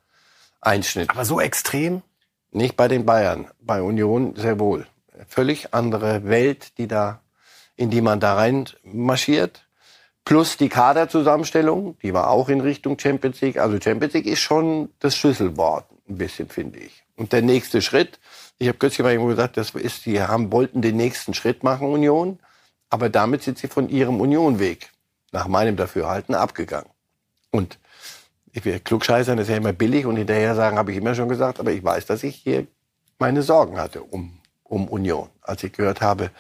Einschnitt. Aber so extrem? Nicht bei den Bayern. Bei Union sehr wohl. Völlig andere Welt, die da, in die man da rein marschiert. Plus die Kaderzusammenstellung, die war auch in Richtung Champions League. Also Champions League ist schon das Schlüsselwort, ein bisschen, finde ich. Und der nächste Schritt, ich habe kürzlich mal irgendwo gesagt, das ist, die haben, wollten den nächsten Schritt machen, Union, aber damit sind sie von ihrem Unionweg, nach meinem Dafürhalten, abgegangen. Und ich will klugscheißern, das ist ja immer billig und hinterher sagen, habe ich immer schon gesagt, aber ich weiß, dass ich hier meine Sorgen hatte um, um Union, als ich gehört habe,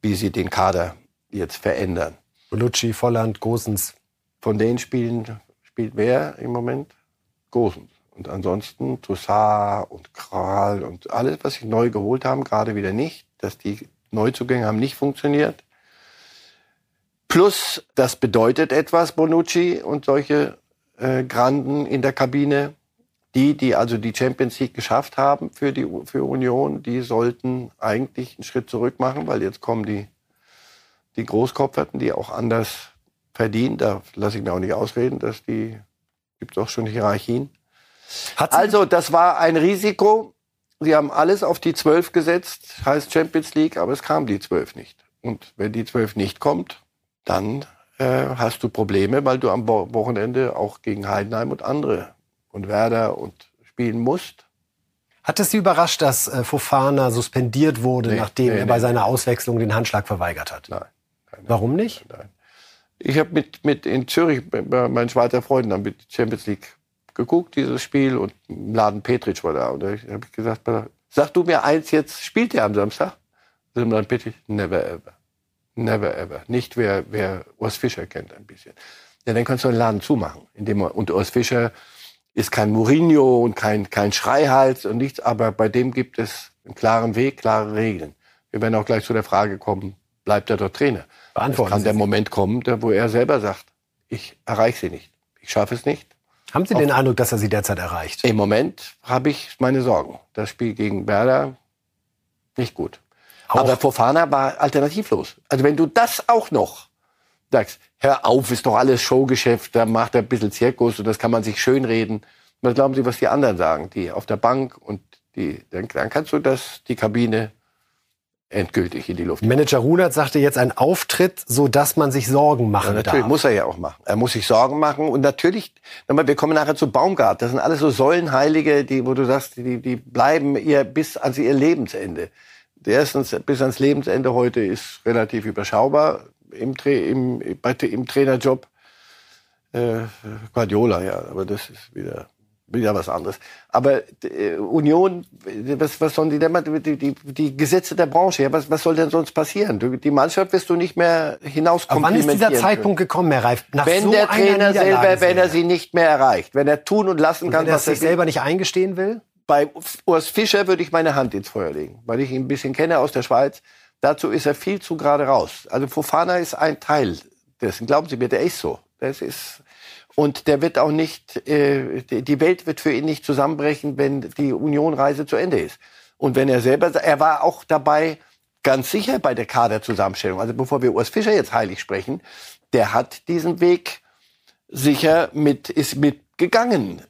wie sie den Kader jetzt verändern. Lucci, Volland, Gosens. Von den Spielen spielt wer im Moment? Gosens. Und ansonsten Toussaint und Kral und alles, was sie neu geholt haben, gerade wieder nicht. Dass die Neuzugänge haben nicht funktioniert. Plus, das bedeutet etwas, Bonucci und solche äh, Granden in der Kabine. Die, die also die Champions League geschafft haben für die für Union, die sollten eigentlich einen Schritt zurück machen, weil jetzt kommen die die Großkopferten, die auch anders verdienen. Da lasse ich mir auch nicht ausreden, dass die gibt es auch schon Hierarchien. also das war ein Risiko. Sie haben alles auf die Zwölf gesetzt, heißt Champions League, aber es kam die Zwölf nicht. Und wenn die Zwölf nicht kommt, dann äh, hast du Probleme, weil du am Wochenende auch gegen Heidenheim und andere und Werder und spielen musst. Hat es Sie überrascht, dass äh, Fofana suspendiert wurde, nee, nachdem nee, er bei nee. seiner Auswechslung den Handschlag verweigert hat? Nein. nein Warum nicht? Nein. Ich habe mit, mit in Zürich bei meinen Schweizer Freunden haben mit Champions League geguckt, dieses Spiel, und Laden Petric war da. Und da habe ich gesagt, sag du mir eins jetzt, spielt der am Samstag? Und dann Petric, never ever. Never ever. Nicht wer, wer Urs Fischer kennt ein bisschen. Ja, dann kannst du den Laden zumachen. Indem man, und Urs Fischer ist kein Mourinho und kein, kein Schreihals und nichts, aber bei dem gibt es einen klaren Weg, klare Regeln. Wir werden auch gleich zu der Frage kommen, bleibt er dort Trainer? Beantworten es kann der Moment kommen, wo er selber sagt, ich erreiche sie nicht. Ich schaffe es nicht. Haben Sie den Eindruck, dass er sie derzeit erreicht? Im Moment habe ich meine Sorgen. Das Spiel gegen Werder nicht gut. Auch. Aber Fofana war alternativlos. Also wenn du das auch noch sagst, hör auf, ist doch alles Showgeschäft, da macht er ein bisschen Zirkus und das kann man sich schönreden. Was glauben Sie, was die anderen sagen, die auf der Bank und die, dann, dann kannst du das, die Kabine endgültig in die Luft. Manager Runert sagte jetzt ein Auftritt, so dass man sich Sorgen machen ja, natürlich darf. muss er ja auch machen. Er muss sich Sorgen machen und natürlich, wir kommen nachher zu Baumgart. Das sind alles so Säulenheilige, die, wo du sagst, die, die bleiben ihr bis ans ihr Lebensende. Erstens, bis ans Lebensende heute ist relativ überschaubar im, im, im Trainerjob. Äh, Guardiola, ja, aber das ist wieder wieder was anderes. Aber äh, Union, was, was sollen die denn die, die, die Gesetze der Branche, ja, was, was soll denn sonst passieren? Du, die Mannschaft wirst du nicht mehr hinaus Aber wann ist dieser Zeitpunkt können. gekommen, Herr Reif? Nach wenn so der Trainer selber, wenn er sie nicht mehr erreicht, wenn er tun und lassen und kann, wenn er was er sich selber nicht eingestehen will? Bei Urs Fischer würde ich meine Hand ins Feuer legen, weil ich ihn ein bisschen kenne aus der Schweiz. Dazu ist er viel zu gerade raus. Also Fofana ist ein Teil dessen. Glauben Sie mir, der ist so. Das ist, und der wird auch nicht, äh, die Welt wird für ihn nicht zusammenbrechen, wenn die Unionreise zu Ende ist. Und wenn er selber, er war auch dabei, ganz sicher bei der Kaderzusammenstellung. Also bevor wir Urs Fischer jetzt heilig sprechen, der hat diesen Weg sicher mit, ist mitgegangen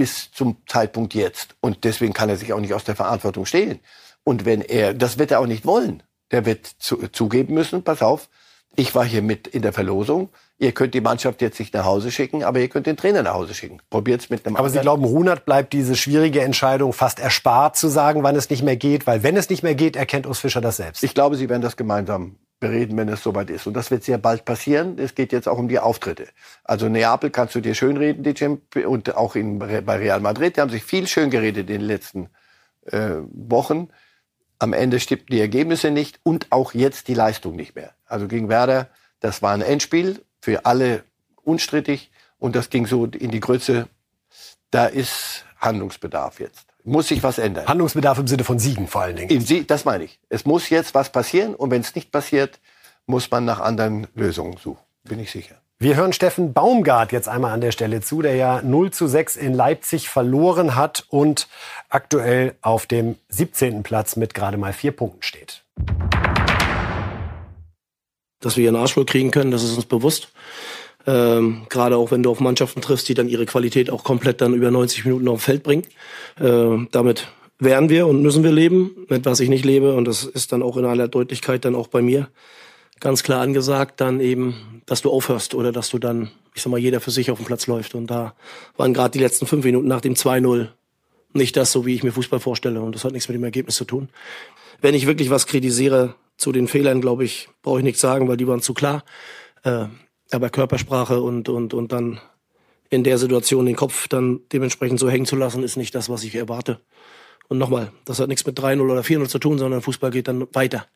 bis zum Zeitpunkt jetzt. Und deswegen kann er sich auch nicht aus der Verantwortung stehlen. Und wenn er, das wird er auch nicht wollen. Der wird zu, zugeben müssen, pass auf, ich war hier mit in der Verlosung. Ihr könnt die Mannschaft jetzt nicht nach Hause schicken, aber ihr könnt den Trainer nach Hause schicken. Probiert's mit einem. Aber anderen. Sie glauben, Runert bleibt diese schwierige Entscheidung fast erspart zu sagen, wann es nicht mehr geht, weil wenn es nicht mehr geht, erkennt Urs Fischer das selbst. Ich glaube, Sie werden das gemeinsam bereden, wenn es soweit ist. Und das wird sehr bald passieren. Es geht jetzt auch um die Auftritte. Also Neapel kannst du dir schönreden, die Champions, und auch in, bei Real Madrid. Die haben sich viel schön geredet in den letzten äh, Wochen. Am Ende stimmten die Ergebnisse nicht und auch jetzt die Leistung nicht mehr. Also gegen Werder, das war ein Endspiel für alle unstrittig und das ging so in die Grütze. Da ist Handlungsbedarf jetzt. Muss sich was ändern. Handlungsbedarf im Sinne von Siegen vor allen Dingen. Sie das meine ich. Es muss jetzt was passieren und wenn es nicht passiert, muss man nach anderen Lösungen suchen. bin ich sicher. Wir hören Steffen Baumgart jetzt einmal an der Stelle zu, der ja 0 zu 6 in Leipzig verloren hat und aktuell auf dem 17. Platz mit gerade mal vier Punkten steht. Dass wir ihren Arsch wohl kriegen können, das ist uns bewusst. Ähm, Gerade auch wenn du auf Mannschaften triffst, die dann ihre Qualität auch komplett dann über 90 Minuten auf dem Feld bringen. Äh, damit werden wir und müssen wir leben, mit was ich nicht lebe. Und das ist dann auch in aller Deutlichkeit dann auch bei mir ganz klar angesagt, dann eben, dass du aufhörst oder dass du dann, ich sag mal, jeder für sich auf dem Platz läuft. Und da waren gerade die letzten fünf Minuten nach dem 2-0 nicht das, so wie ich mir Fußball vorstelle. Und das hat nichts mit dem Ergebnis zu tun. Wenn ich wirklich was kritisiere zu den Fehlern, glaube ich, brauche ich nichts sagen, weil die waren zu klar. Äh, aber Körpersprache und, und, und dann in der Situation den Kopf dann dementsprechend so hängen zu lassen, ist nicht das, was ich erwarte. Und nochmal, das hat nichts mit 3-0 oder 4-0 zu tun, sondern Fußball geht dann weiter.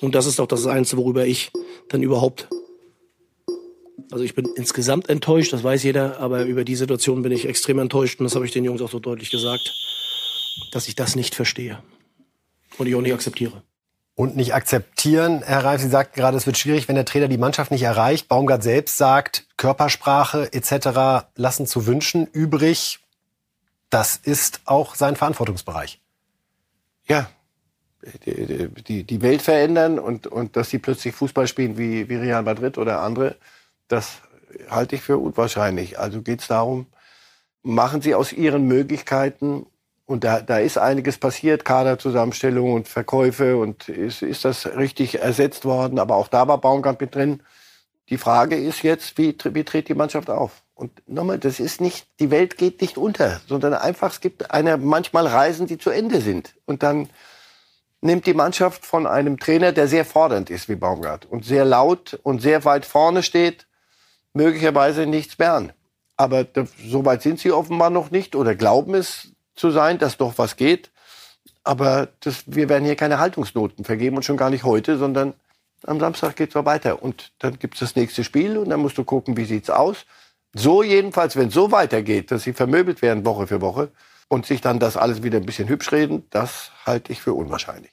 Und das ist auch das Einzige, worüber ich dann überhaupt. Also ich bin insgesamt enttäuscht, das weiß jeder, aber über die Situation bin ich extrem enttäuscht und das habe ich den Jungs auch so deutlich gesagt, dass ich das nicht verstehe und ich auch nicht akzeptiere. Und nicht akzeptieren, Herr Reif, Sie sagten gerade, es wird schwierig, wenn der Trainer die Mannschaft nicht erreicht. Baumgart selbst sagt, Körpersprache etc. lassen zu wünschen übrig. Das ist auch sein Verantwortungsbereich. Ja, die, die, Welt verändern und, und dass sie plötzlich Fußball spielen wie, wie Real Madrid oder andere, das halte ich für unwahrscheinlich. Also geht es darum, machen Sie aus Ihren Möglichkeiten, und da, da ist einiges passiert, Kaderzusammenstellung und Verkäufe und ist, ist das richtig ersetzt worden, aber auch da war Baumgart mit drin. Die Frage ist jetzt, wie, wie tritt die Mannschaft auf? Und nochmal, das ist nicht, die Welt geht nicht unter, sondern einfach, es gibt eine, manchmal Reisen, die zu Ende sind. Und dann nimmt die Mannschaft von einem Trainer, der sehr fordernd ist wie Baumgart und sehr laut und sehr weit vorne steht, möglicherweise nichts mehr an. Aber so weit sind sie offenbar noch nicht oder glauben es zu sein, dass doch was geht. Aber das, wir werden hier keine Haltungsnoten vergeben und schon gar nicht heute, sondern am Samstag geht es weiter. Und dann gibt es das nächste Spiel und dann musst du gucken, wie sieht's aus. So jedenfalls, wenn es so weitergeht, dass sie vermöbelt werden Woche für Woche, und sich dann das alles wieder ein bisschen hübsch reden, das halte ich für unwahrscheinlich.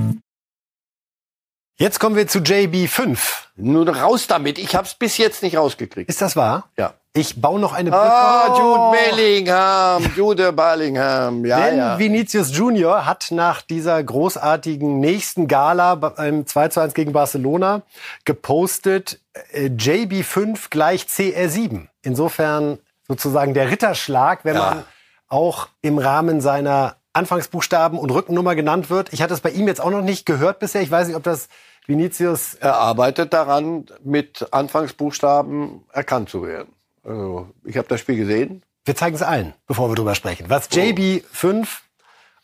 Jetzt kommen wir zu JB5. Nun raus damit. Ich habe es bis jetzt nicht rausgekriegt. Ist das wahr? Ja. Ich baue noch eine Brücke. Ah, Jude Bellingham, Jude Bellingham. Ja, Denn ja. Vinicius Junior hat nach dieser großartigen nächsten Gala beim 2 zu 1 gegen Barcelona gepostet, äh, JB5 gleich CR7. Insofern sozusagen der Ritterschlag, wenn Ja. man auch im Rahmen seiner Anfangsbuchstaben und Rückennummer genannt wird. Ich hatte es bei ihm jetzt auch noch nicht gehört bisher. Ich weiß nicht, ob das Vinicius Er arbeitet daran, mit Anfangsbuchstaben erkannt zu werden. Also, ich habe das Spiel gesehen. Wir zeigen es allen, bevor wir drüber sprechen. Was JB5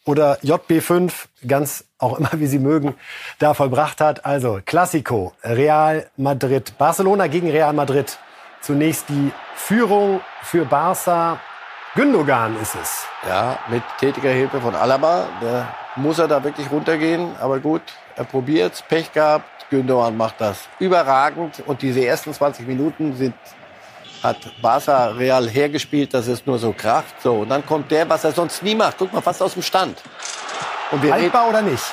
oder JB5, ganz auch immer wie Sie mögen, da vollbracht hat. Also Classico, Real Madrid, Barcelona gegen Real Madrid. Zunächst die Führung für Barca. Gündogan ist es. Ja, mit tätiger Hilfe von Alaba. Da muss er da wirklich runtergehen. Aber gut, er probiert's. Pech gehabt. Gündogan macht das überragend. Und diese ersten 20 Minuten sind, hat Barca Real hergespielt, dass es nur so kracht. So, und dann kommt der, was er sonst nie macht. Guck mal, fast aus dem Stand. Und wir Haltbar oder nicht?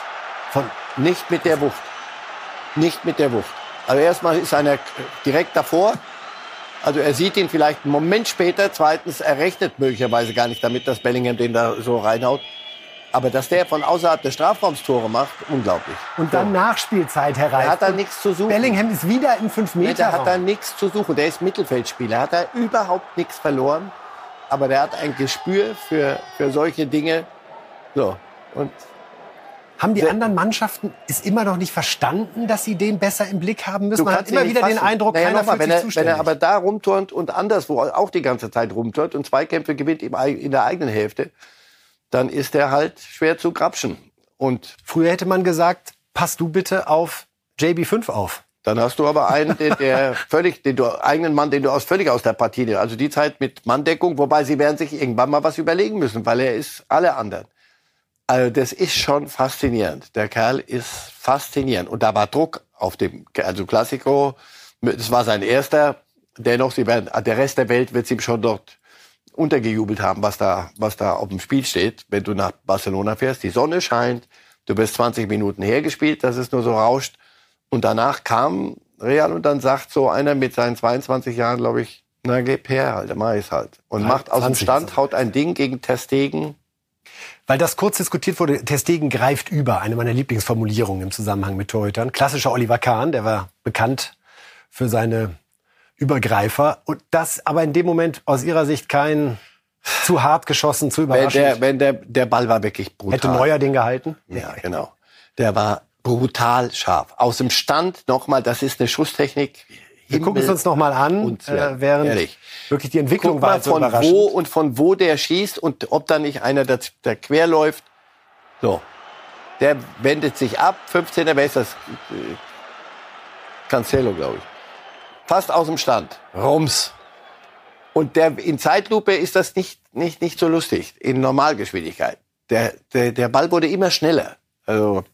Von nicht mit der Wucht. Nicht mit der Wucht. Also erstmal ist einer direkt davor. Also er sieht ihn vielleicht einen Moment später. Zweitens, er rechnet möglicherweise gar nicht damit, dass Bellingham den da so reinhaut. Aber dass der von außerhalb des Strafraums Tore macht, unglaublich. und dann Nachspielzeit, Herr Reif. Er hat da nichts zu suchen. Bellingham ist wieder im 5 Nee, meter der hat da nichts zu suchen. Der ist Mittelfeldspieler. Hat da überhaupt nichts verloren. Aber der hat ein Gespür für, für solche Dinge. So. Und Haben die Sehr- anderen Mannschaften es immer noch nicht verstanden, dass sie den besser im Blick haben müssen? Man hat immer wieder den fassen. Eindruck, naja, keiner fühlt wenn sich er, wenn er aber da rumturnt und anderswo auch die ganze Zeit rumturnt und Zweikämpfe gewinnt in der eigenen Hälfte, dann ist er halt schwer zu grapschen. Und Früher hätte man gesagt, pass du bitte auf JB5 auf. Dann hast du aber einen, den, der völlig, den du, eigenen Mann, den du aus, völlig aus der Partie nimmst. Also die Zeit mit Manndeckung, wobei sie werden sich irgendwann mal was überlegen müssen, weil er ist alle anderen. Also das ist schon faszinierend. Der Kerl ist faszinierend. Und da war Druck auf dem, also Classico, das war sein erster. Dennoch, sie werden, der Rest der Welt wird ihm schon dort untergejubelt haben, was da, was da auf dem Spiel steht, wenn du nach Barcelona fährst. Die Sonne scheint, du bist 20 Minuten hergespielt, dass es nur so rauscht. Und danach kam Real und dann sagt so einer mit seinen 22 Jahren, glaube ich, na, gib her, halt, mach ich's halt. Und macht aus dem Stand, haut ein Ding gegen Testegen. Weil das kurz diskutiert wurde, Testegen greift über, eine meiner Lieblingsformulierungen im Zusammenhang mit Torhütern. Klassischer Oliver Kahn, der war bekannt für seine Übergreifer. Und das aber in dem Moment aus Ihrer Sicht kein zu hart geschossen, zu überraschend. Wenn der, wenn der, der Ball war wirklich brutal. Hätte Neuer den gehalten? Ja, genau. Der war brutal scharf. Aus dem Stand nochmal, das ist eine Schusstechnik. Wir gucken es uns nochmal an, äh, während ehrlich. wirklich die Entwicklung Guck war mal, so von überraschend. wo und von wo der schießt und ob da nicht einer da, da quer läuft. So. Der wendet sich ab. 15er, wer ist das? Äh, Cancelo, glaube ich. Fast aus dem Stand. Rums. Und der, in Zeitlupe ist das nicht, nicht, nicht so lustig. In Normalgeschwindigkeit. Der, der, der Ball wurde immer schneller. Also,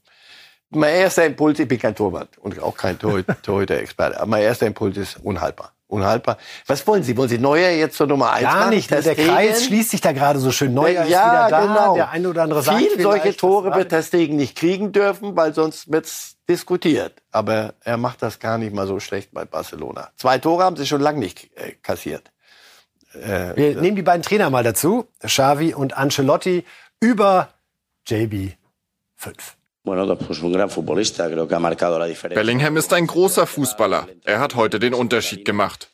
mein erster Impuls, ich bin kein Torwart und auch kein Torhüter- Torhüter-Experte, aber mein erster Impuls ist unhaltbar. Unhaltbar. Was wollen Sie? Wollen Sie Neuer jetzt zur Nummer eins Gar machen? nicht. Der Testegen? Kreis schließt sich da gerade so schön. Neuer ist ja, wieder da. genau. Der eine oder andere sagt Viel vielleicht, solche Tore wird Testegen nicht kriegen dürfen, weil sonst wird's diskutiert. Aber er macht das gar nicht mal so schlecht bei Barcelona. Zwei Tore haben sie schon lange nicht äh, kassiert. Äh, Wir nehmen die beiden Trainer mal dazu, Xavi und Ancelotti, über JB 5. Bellingham ist ein großer Fußballer. Er hat heute den Unterschied gemacht.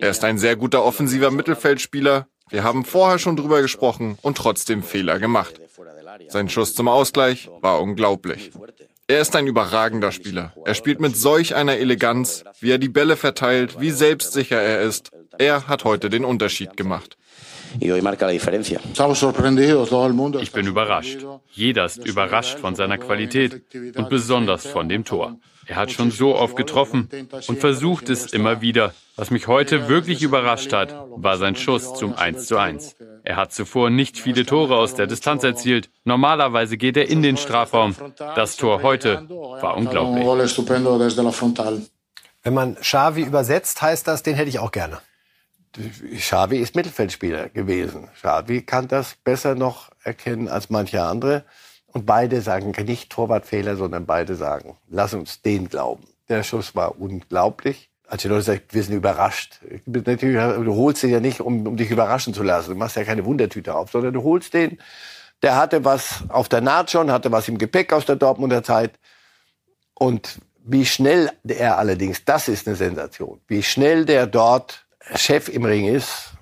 Er ist ein sehr guter offensiver Mittelfeldspieler. Wir haben vorher schon drüber gesprochen und trotzdem Fehler gemacht. Sein Schuss zum Ausgleich war unglaublich. Er ist ein überragender Spieler. Er spielt mit solch einer Eleganz, wie er die Bälle verteilt, wie selbstsicher er ist. Er hat heute den Unterschied gemacht. Ich bin überrascht. Jeder ist überrascht von seiner Qualität und besonders von dem Tor. Er hat schon so oft getroffen und versucht es immer wieder. Was mich heute wirklich überrascht hat, war sein Schuss zum 1:1. Er hat zuvor nicht viele Tore aus der Distanz erzielt. Normalerweise geht er in den Strafraum. Das Tor heute war unglaublich. Wenn man Xavi übersetzt, heißt das, den hätte ich auch gerne. Xavi ist Mittelfeldspieler gewesen. Xavi kann das besser noch erkennen als manche andere. Und beide sagen nicht Torwartfehler, sondern beide sagen, lass uns den glauben. Der Schuss war unglaublich. Als die Leute sagen, wir sind überrascht. Natürlich, du holst den ja nicht, um, um dich überraschen zu lassen. Du machst ja keine Wundertüte auf, sondern du holst den. Der hatte was auf der Naht schon, hatte was im Gepäck aus der Dortmunder Zeit. Und wie schnell er allerdings, das ist eine Sensation, wie schnell der dort Chef im Ring ist,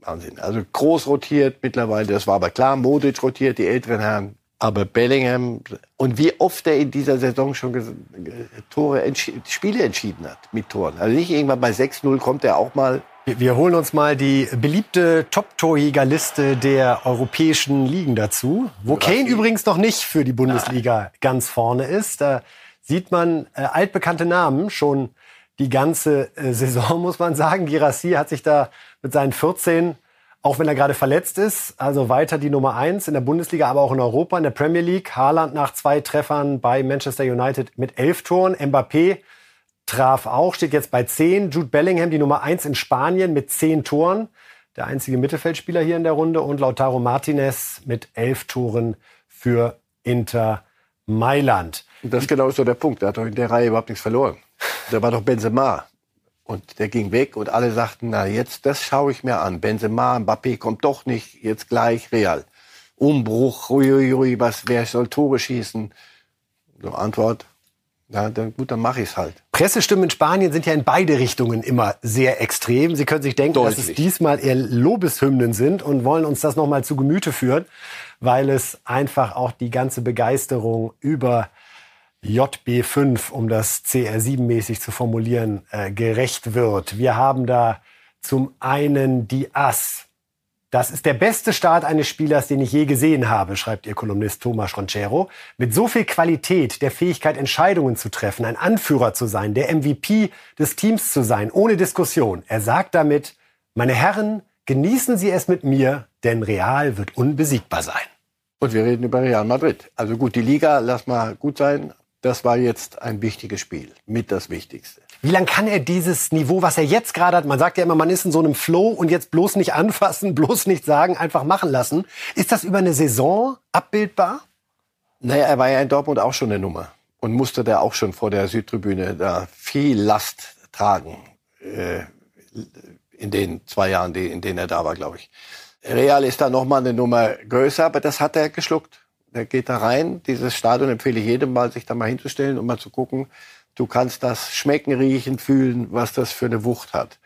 Wahnsinn. Also groß rotiert mittlerweile, das war aber klar, Modric rotiert, die älteren Herren. Aber Bellingham und wie oft er in dieser Saison schon Tore, entschi Spiele entschieden hat mit Toren. Also nicht irgendwann bei 6-0 kommt er auch mal. Wir, wir holen uns mal die beliebte Top-Torjägerliste der europäischen Ligen dazu, wo Kane übrigens noch nicht für die Bundesliga ganz vorne ist. Da sieht man äh, altbekannte Namen schon die ganze äh, Saison, muss man sagen. Girassi hat sich da mit seinen 14, auch wenn er gerade verletzt ist, also weiter die Nummer eins in der Bundesliga, aber auch in Europa, in der Premier League. Haaland nach zwei Treffern bei Manchester United mit elf Toren. Mbappé traf auch, steht jetzt bei 10. Jude Bellingham, die Nummer 1 in Spanien mit 10 Toren. Der einzige Mittelfeldspieler hier in der Runde. Und Lautaro Martinez mit 11 Toren für Inter Mailand. Und das ist genau so der Punkt. Der hat doch in der Reihe überhaupt nichts verloren. Da war doch Benzema. Und der ging weg und alle sagten, na jetzt, das schaue ich mir an. Benzema, Mbappé kommt doch nicht, jetzt gleich Real. Umbruch, uiuiui, was, wer soll Tore schießen? So, Antwort, na dann, gut, dann mache ich's halt. Pressestimmen in Spanien sind ja in beide Richtungen immer sehr extrem. Sie können sich denken, dass es Deutlich. diesmal eher Lobeshymnen sind und wollen uns das nochmal zu Gemüte führen, weil es einfach auch die ganze Begeisterung über JB5, um das CR7-mäßig zu formulieren, äh, gerecht wird. Wir haben da zum einen die Ass. Das ist der beste Start eines Spielers, den ich je gesehen habe, schreibt ihr Kolumnist Thomas Ronchero. Mit so viel Qualität, der Fähigkeit, Entscheidungen zu treffen, ein Anführer zu sein, der MVP des Teams zu sein, ohne Diskussion. Er sagt damit, meine Herren, genießen Sie es mit mir, denn Real wird unbesiegbar sein. Und wir reden über Real Madrid. Also gut, die Liga, lass mal gut sein. Das war jetzt ein wichtiges Spiel, mit das Wichtigste. Wie lange kann er dieses Niveau, was er jetzt gerade hat, man sagt ja immer, man ist in so einem Flow und jetzt bloß nicht anfassen, bloß nicht sagen, einfach machen lassen. Ist das über eine Saison abbildbar? Naja, er war ja in Dortmund auch schon eine Nummer und musste da auch schon vor der Südtribüne da viel Last tragen. Äh, in den zwei Jahren, in denen er da war, glaube ich. Real ist da noch mal eine Nummer größer, aber das hat er geschluckt. Er geht da rein. Dieses Stadion empfehle ich jedem mal, sich da mal hinzustellen und mal zu gucken. Du kannst das schmecken, riechen, fühlen, was das für eine Wucht hat.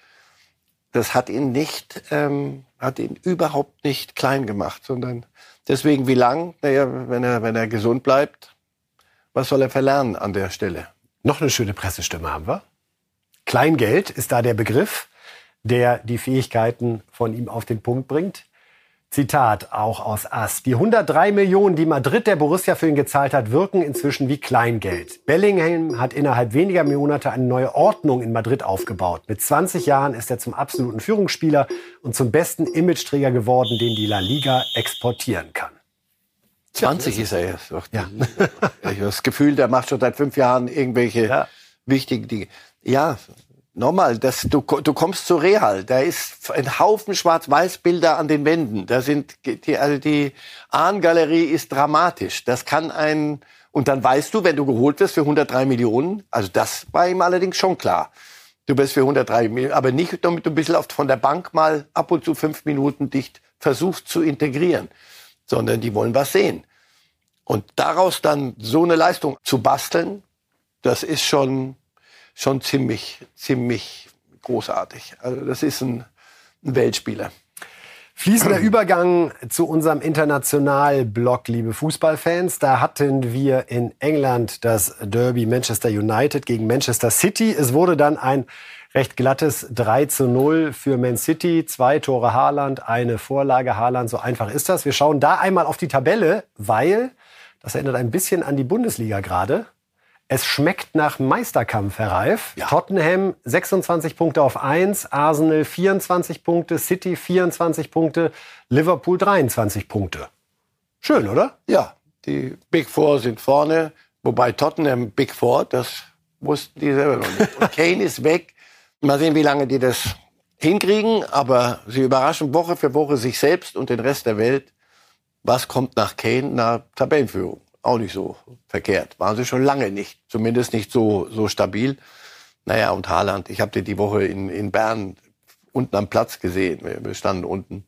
Das hat ihn nicht, ähm, hat ihn überhaupt nicht klein gemacht, sondern deswegen wie lang? Naja, wenn er, wenn er gesund bleibt, was soll er verlernen an der Stelle? Noch eine schöne Pressestimme haben wir. Kleingeld ist da der Begriff, der die Fähigkeiten von ihm auf den Punkt bringt. Zitat auch aus Ass. Die 103 Millionen, die Madrid der Borussia für ihn gezahlt hat, wirken inzwischen wie Kleingeld. Bellingham hat innerhalb weniger Monate eine neue Ordnung in Madrid aufgebaut. Mit 20 Jahren ist er zum absoluten Führungsspieler und zum besten Imageträger geworden, den die La Liga exportieren kann. 20 ist er jetzt. Ja. ich habe das Gefühl, der macht schon seit fünf Jahren irgendwelche ja. wichtigen Dinge. Ja, Nochmal, das, du, du kommst zu Real, da ist ein Haufen Schwarz-Weiß-Bilder an den Wänden. Da sind die, also die Ahnengalerie ist dramatisch. Das kann ein und dann weißt du, wenn du geholt wirst für 103 Millionen, also das war ihm allerdings schon klar. Du bist für 103 Millionen, aber nicht, damit du ein bisschen von der Bank mal ab und zu fünf Minuten dich versuchst zu integrieren, sondern die wollen was sehen. Und daraus dann so eine Leistung zu basteln, das ist schon schon ziemlich, ziemlich großartig. Also das ist ein, ein Weltspieler. Fließender Übergang zu unserem International-Block, liebe Fußballfans. Da hatten wir in England das Derby Manchester United gegen Manchester City. Es wurde dann ein recht glattes 3 zu 0 für Man City. Zwei Tore Haaland, eine Vorlage Haaland. So einfach ist das. Wir schauen da einmal auf die Tabelle, weil das erinnert ein bisschen an die Bundesliga gerade. Es schmeckt nach Meisterkampf, Herr Reif. Ja. Tottenham 26 Punkte auf 1, Arsenal 24 Punkte, City 24 Punkte, Liverpool 23 Punkte. Schön, oder? Ja, die Big Four sind vorne, wobei Tottenham Big Four, das wussten die selber noch nicht. Und Kane ist weg. Mal sehen, wie lange die das hinkriegen, aber sie überraschen Woche für Woche sich selbst und den Rest der Welt. Was kommt nach Kane? Na, Tabellenführung auch nicht so verkehrt. Waren sie schon lange nicht. Zumindest nicht so, so stabil. Naja, und Haaland, ich habe den die Woche in, in Bern unten am Platz gesehen. Wir standen unten.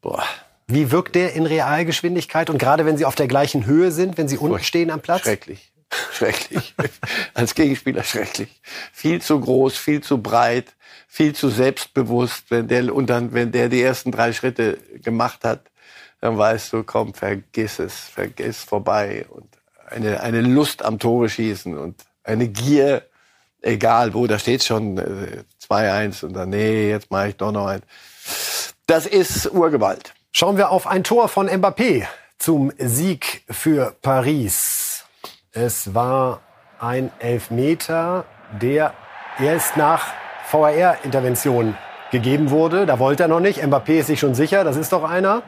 Boah. Wie wirkt der in Realgeschwindigkeit? Und gerade wenn Sie auf der gleichen Höhe sind, wenn Sie unten stehen am Platz? Schrecklich. Schrecklich. Als Gegenspieler schrecklich. Viel zu groß, viel zu breit, viel zu selbstbewusst. Wenn der, und dann, wenn der die ersten drei Schritte gemacht hat, dann weißt du, komm, vergiss es, vergiss vorbei. Und eine, eine Lust am Tore schießen und eine Gier, egal wo, da steht schon äh, 2-1 und dann, nee, jetzt mache ich doch noch ein. Das ist Urgewalt. Schauen wir auf ein Tor von Mbappé zum Sieg für Paris. Es war ein Elfmeter, der erst nach VAR-Intervention gegeben wurde. Da wollte er noch nicht. Mbappé ist sich schon sicher, das ist doch einer.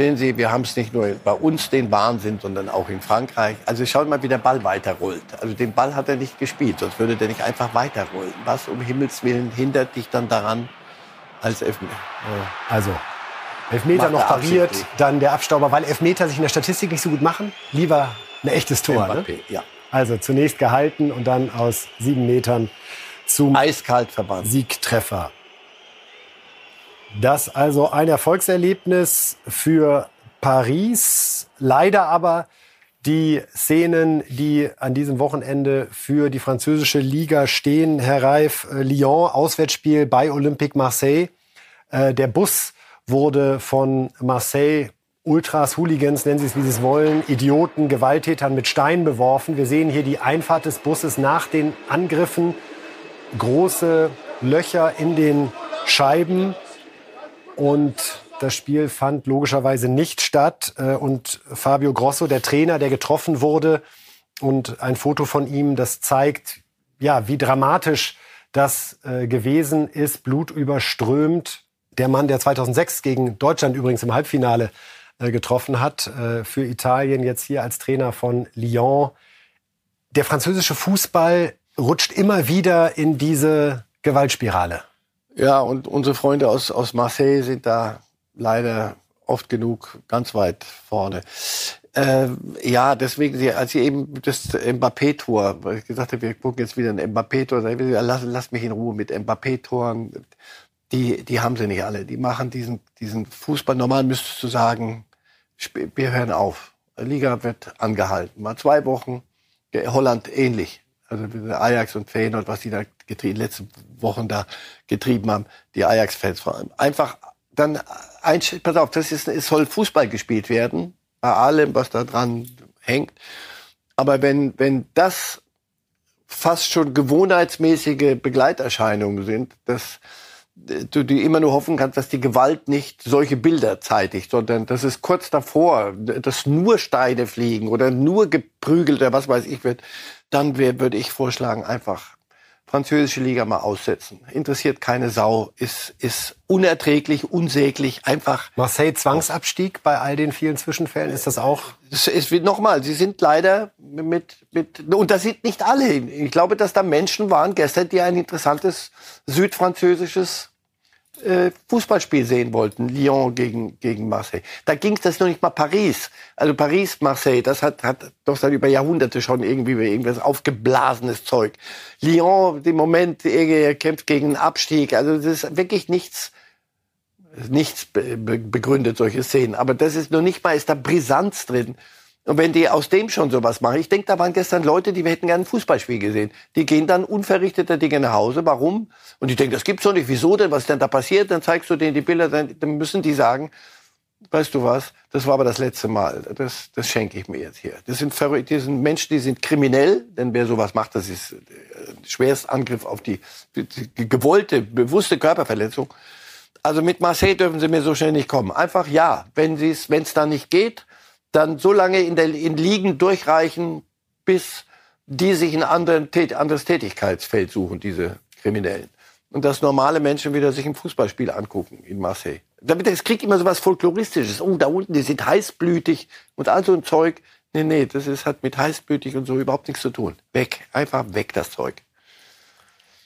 Sehen Sie, wir haben es nicht nur bei uns den Wahnsinn, sondern auch in Frankreich. Also schaut mal, wie der Ball weiterrollt. Also den Ball hat er nicht gespielt, sonst würde der nicht einfach weiterrollen. Was um Himmels Willen hindert dich dann daran als Elfmeter? Also Elfmeter Macht noch pariert, dann der Abstauber, weil Elfmeter sich in der Statistik nicht so gut machen. Lieber ein echtes Tor. Ne? Mbappé, ne? ja. Also zunächst gehalten und dann aus sieben Metern zum Eiskalt verbannt. Siegtreffer. Das also ein Erfolgserlebnis für Paris. Leider aber die Szenen, die an diesem Wochenende für die französische Liga stehen. Herr Reif, äh, Lyon, Auswärtsspiel bei Olympique Marseille. Äh, der Bus wurde von Marseille Ultras, Hooligans, nennen Sie es wie Sie es wollen, Idioten, Gewalttätern mit Steinen beworfen. Wir sehen hier die Einfahrt des Busses nach den Angriffen. Große Löcher in den Scheiben. Und das Spiel fand logischerweise nicht statt. Äh, und Fabio Grosso, der Trainer, der getroffen wurde, und ein Foto von ihm, das zeigt, ja, wie dramatisch das äh, gewesen ist, blutüberströmt. Der Mann, der 2006 gegen Deutschland übrigens im Halbfinale äh, getroffen hat, äh, für Italien jetzt hier als Trainer von Lyon. Der französische Fußball rutscht immer wieder in diese Gewaltspirale. Ja, und unsere Freunde aus, aus Marseille sind da leider oft genug ganz weit vorne. Äh, ja, deswegen, als sie eben das Mbappé-Tor, weil ich gesagt habe, wir gucken jetzt wieder ein Mbappé-Tor, lass, lass mich in Ruhe mit Mbappé-Toren. Die, die haben sie nicht alle. Die machen diesen, diesen Fußball. Normal müsstest du sagen, wir hören auf. Liga wird angehalten. Mal zwei Wochen. Holland ähnlich. Also Ajax und Feyenoord, was die da getrieben, letzte Wochen da getrieben haben, die Ajax-Fans vor allem. Einfach dann, ein, pass auf, das ist, es soll Fußball gespielt werden bei allem, was da dran hängt. Aber wenn, wenn das fast schon gewohnheitsmäßige Begleiterscheinungen sind, dass du die immer nur hoffen kannst, dass die Gewalt nicht solche Bilder zeitigt, sondern dass es kurz davor, dass nur Steine fliegen oder nur geprügelt oder was weiß ich wird, dann würde ich vorschlagen, einfach französische Liga mal aussetzen. Interessiert keine Sau, ist, ist unerträglich, unsäglich, einfach. Marseille Zwangsabstieg bei all den vielen Zwischenfällen, ist das auch? Es, wird nochmal, sie sind leider mit, mit, und das sind nicht alle. Ich glaube, dass da Menschen waren gestern, die ein interessantes südfranzösisches äh, Fußballspiel sehen wollten, Lyon gegen, gegen Marseille. Da ging es das noch nicht mal Paris. Also Paris, Marseille, das hat, hat doch seit über Jahrhunderte schon irgendwie irgendwas aufgeblasenes Zeug. Lyon, im Moment, er kämpft gegen einen Abstieg. Also das ist wirklich nichts, nichts begründet, solche Szenen. Aber das ist noch nicht mal, ist da Brisanz drin. Und wenn die aus dem schon sowas machen, ich denke, da waren gestern Leute, die hätten gerne ein Fußballspiel gesehen. Die gehen dann unverrichteter Dinge nach Hause. Warum? Und ich denke, das gibt's doch nicht. Wieso denn? Was ist denn da passiert? Dann zeigst du denen die Bilder, dann, müssen die sagen, weißt du was, das war aber das letzte Mal. Das, das schenke ich mir jetzt hier. Das sind verrückt, das sind Menschen, die sind kriminell, denn wer sowas macht, das ist äh, schwerst Angriff auf die, die gewollte, bewusste Körperverletzung. Also mit Marseille dürfen sie mir so schnell nicht kommen. Einfach ja, wenn es wenn es dann nicht geht, dann so lange in, der, in Ligen durchreichen, bis die sich ein anderes Tätigkeitsfeld suchen, diese Kriminellen. Und dass normale Menschen wieder sich ein Fußballspiel angucken in Marseille. Damit es kriegt immer so was Folkloristisches. Oh, da unten, die sind heißblütig und all so ein Zeug. Nee, nee, das ist, hat mit heißblütig und so überhaupt nichts zu tun. Weg, einfach weg das Zeug.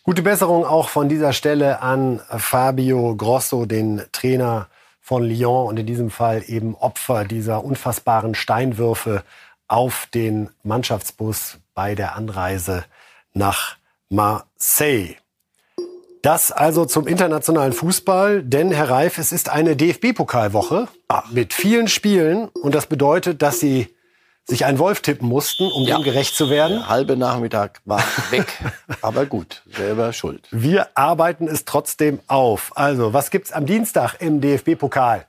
Gute Besserung auch von dieser Stelle an Fabio Grosso, den Trainer von Lyon und in diesem Fall eben Opfer dieser unfassbaren Steinwürfe auf den Mannschaftsbus bei der Anreise nach Marseille. Das also zum internationalen Fußball, denn Herr Reif, es ist eine DFB-Pokalwoche mit vielen Spielen und das bedeutet, dass Sie sich einen Wolf tippen mussten, um ja. dem gerecht zu werden. Der halbe Nachmittag war weg. Aber gut, selber schuld. Wir arbeiten es trotzdem auf. Also, was gibt's am Dienstag im DFB-Pokal?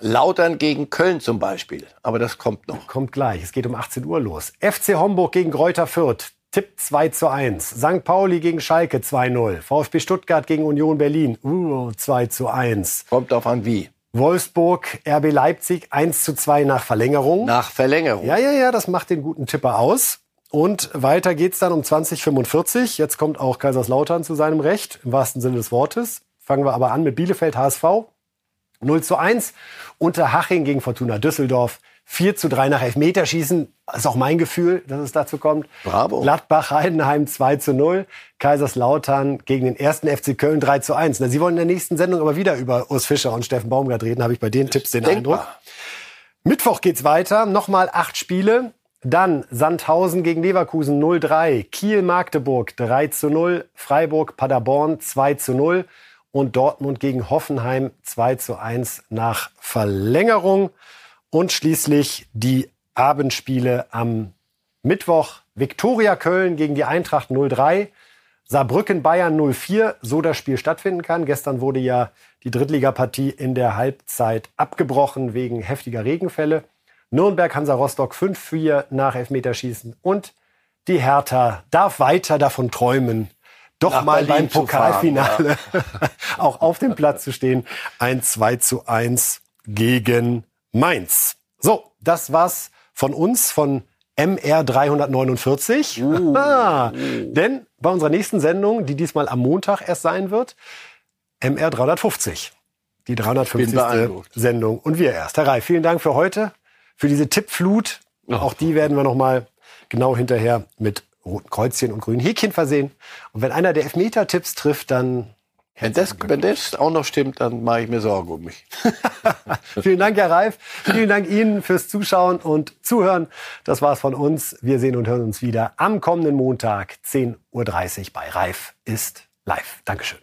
Lautern gegen Köln zum Beispiel. Aber das kommt noch. Kommt gleich. Es geht um 18 Uhr los. FC Homburg gegen Greuther Fürth. Tipp 2 zu 1. St. Pauli gegen Schalke 2-0. VfB Stuttgart gegen Union Berlin. Uh, 2 zu 1. Kommt auf an wie. Wolfsburg, RB Leipzig 1 zu 2 nach Verlängerung. Nach Verlängerung. Ja, ja, ja, das macht den guten Tipper aus. Und weiter geht's dann um 2045. Jetzt kommt auch Kaiserslautern zu seinem Recht, im wahrsten Sinne des Wortes. Fangen wir aber an mit Bielefeld HSV. 0 zu 1. Unterhaching gegen Fortuna Düsseldorf. 4 zu 3 nach Elfmeterschießen. Das ist auch mein Gefühl, dass es dazu kommt. Bravo. Gladbach, Heidenheim 2 zu 0. Kaiserslautern gegen den ersten FC Köln 3 zu 1. Na, Sie wollen in der nächsten Sendung aber wieder über Urs Fischer und Steffen Baumgart reden, habe ich bei den Tipps den Denkbar. Eindruck. Mittwoch geht's weiter. Nochmal acht Spiele. Dann Sandhausen gegen Leverkusen 0-3, Kiel-Magdeburg 3 zu 0, Freiburg-Paderborn 2 zu 0 und Dortmund gegen Hoffenheim 2 zu 1 nach Verlängerung. Und schließlich die Abendspiele am Mittwoch. Viktoria Köln gegen die Eintracht 03. Saarbrücken Bayern 04, so das Spiel stattfinden kann. Gestern wurde ja die Drittligapartie in der Halbzeit abgebrochen wegen heftiger Regenfälle. Nürnberg Hansa Rostock 5-4 nach Elfmeterschießen und die Hertha darf weiter davon träumen, doch Nach mal Berlin beim Pokalfinale ja. auch auf dem Platz zu stehen. Ein 2 zu 1 gegen Mainz. So, das war's von uns, von MR 349. Uh. Denn bei unserer nächsten Sendung, die diesmal am Montag erst sein wird, MR 350. Die 350. Sendung. Und wir erst. Herr Reif, vielen Dank für heute, für diese Tippflut. Oh. Auch die werden wir noch mal genau hinterher mit roten Kreuzchen und grünen Häkchen versehen. Und wenn einer der Elfmeter-Tipps trifft, dann wenn das, wenn das auch noch stimmt, dann mache ich mir Sorgen um mich. Vielen Dank, Herr Reif. Vielen Dank Ihnen fürs Zuschauen und Zuhören. Das war's von uns. Wir sehen und hören uns wieder am kommenden Montag, 10.30 Uhr bei Reif ist live. Dankeschön.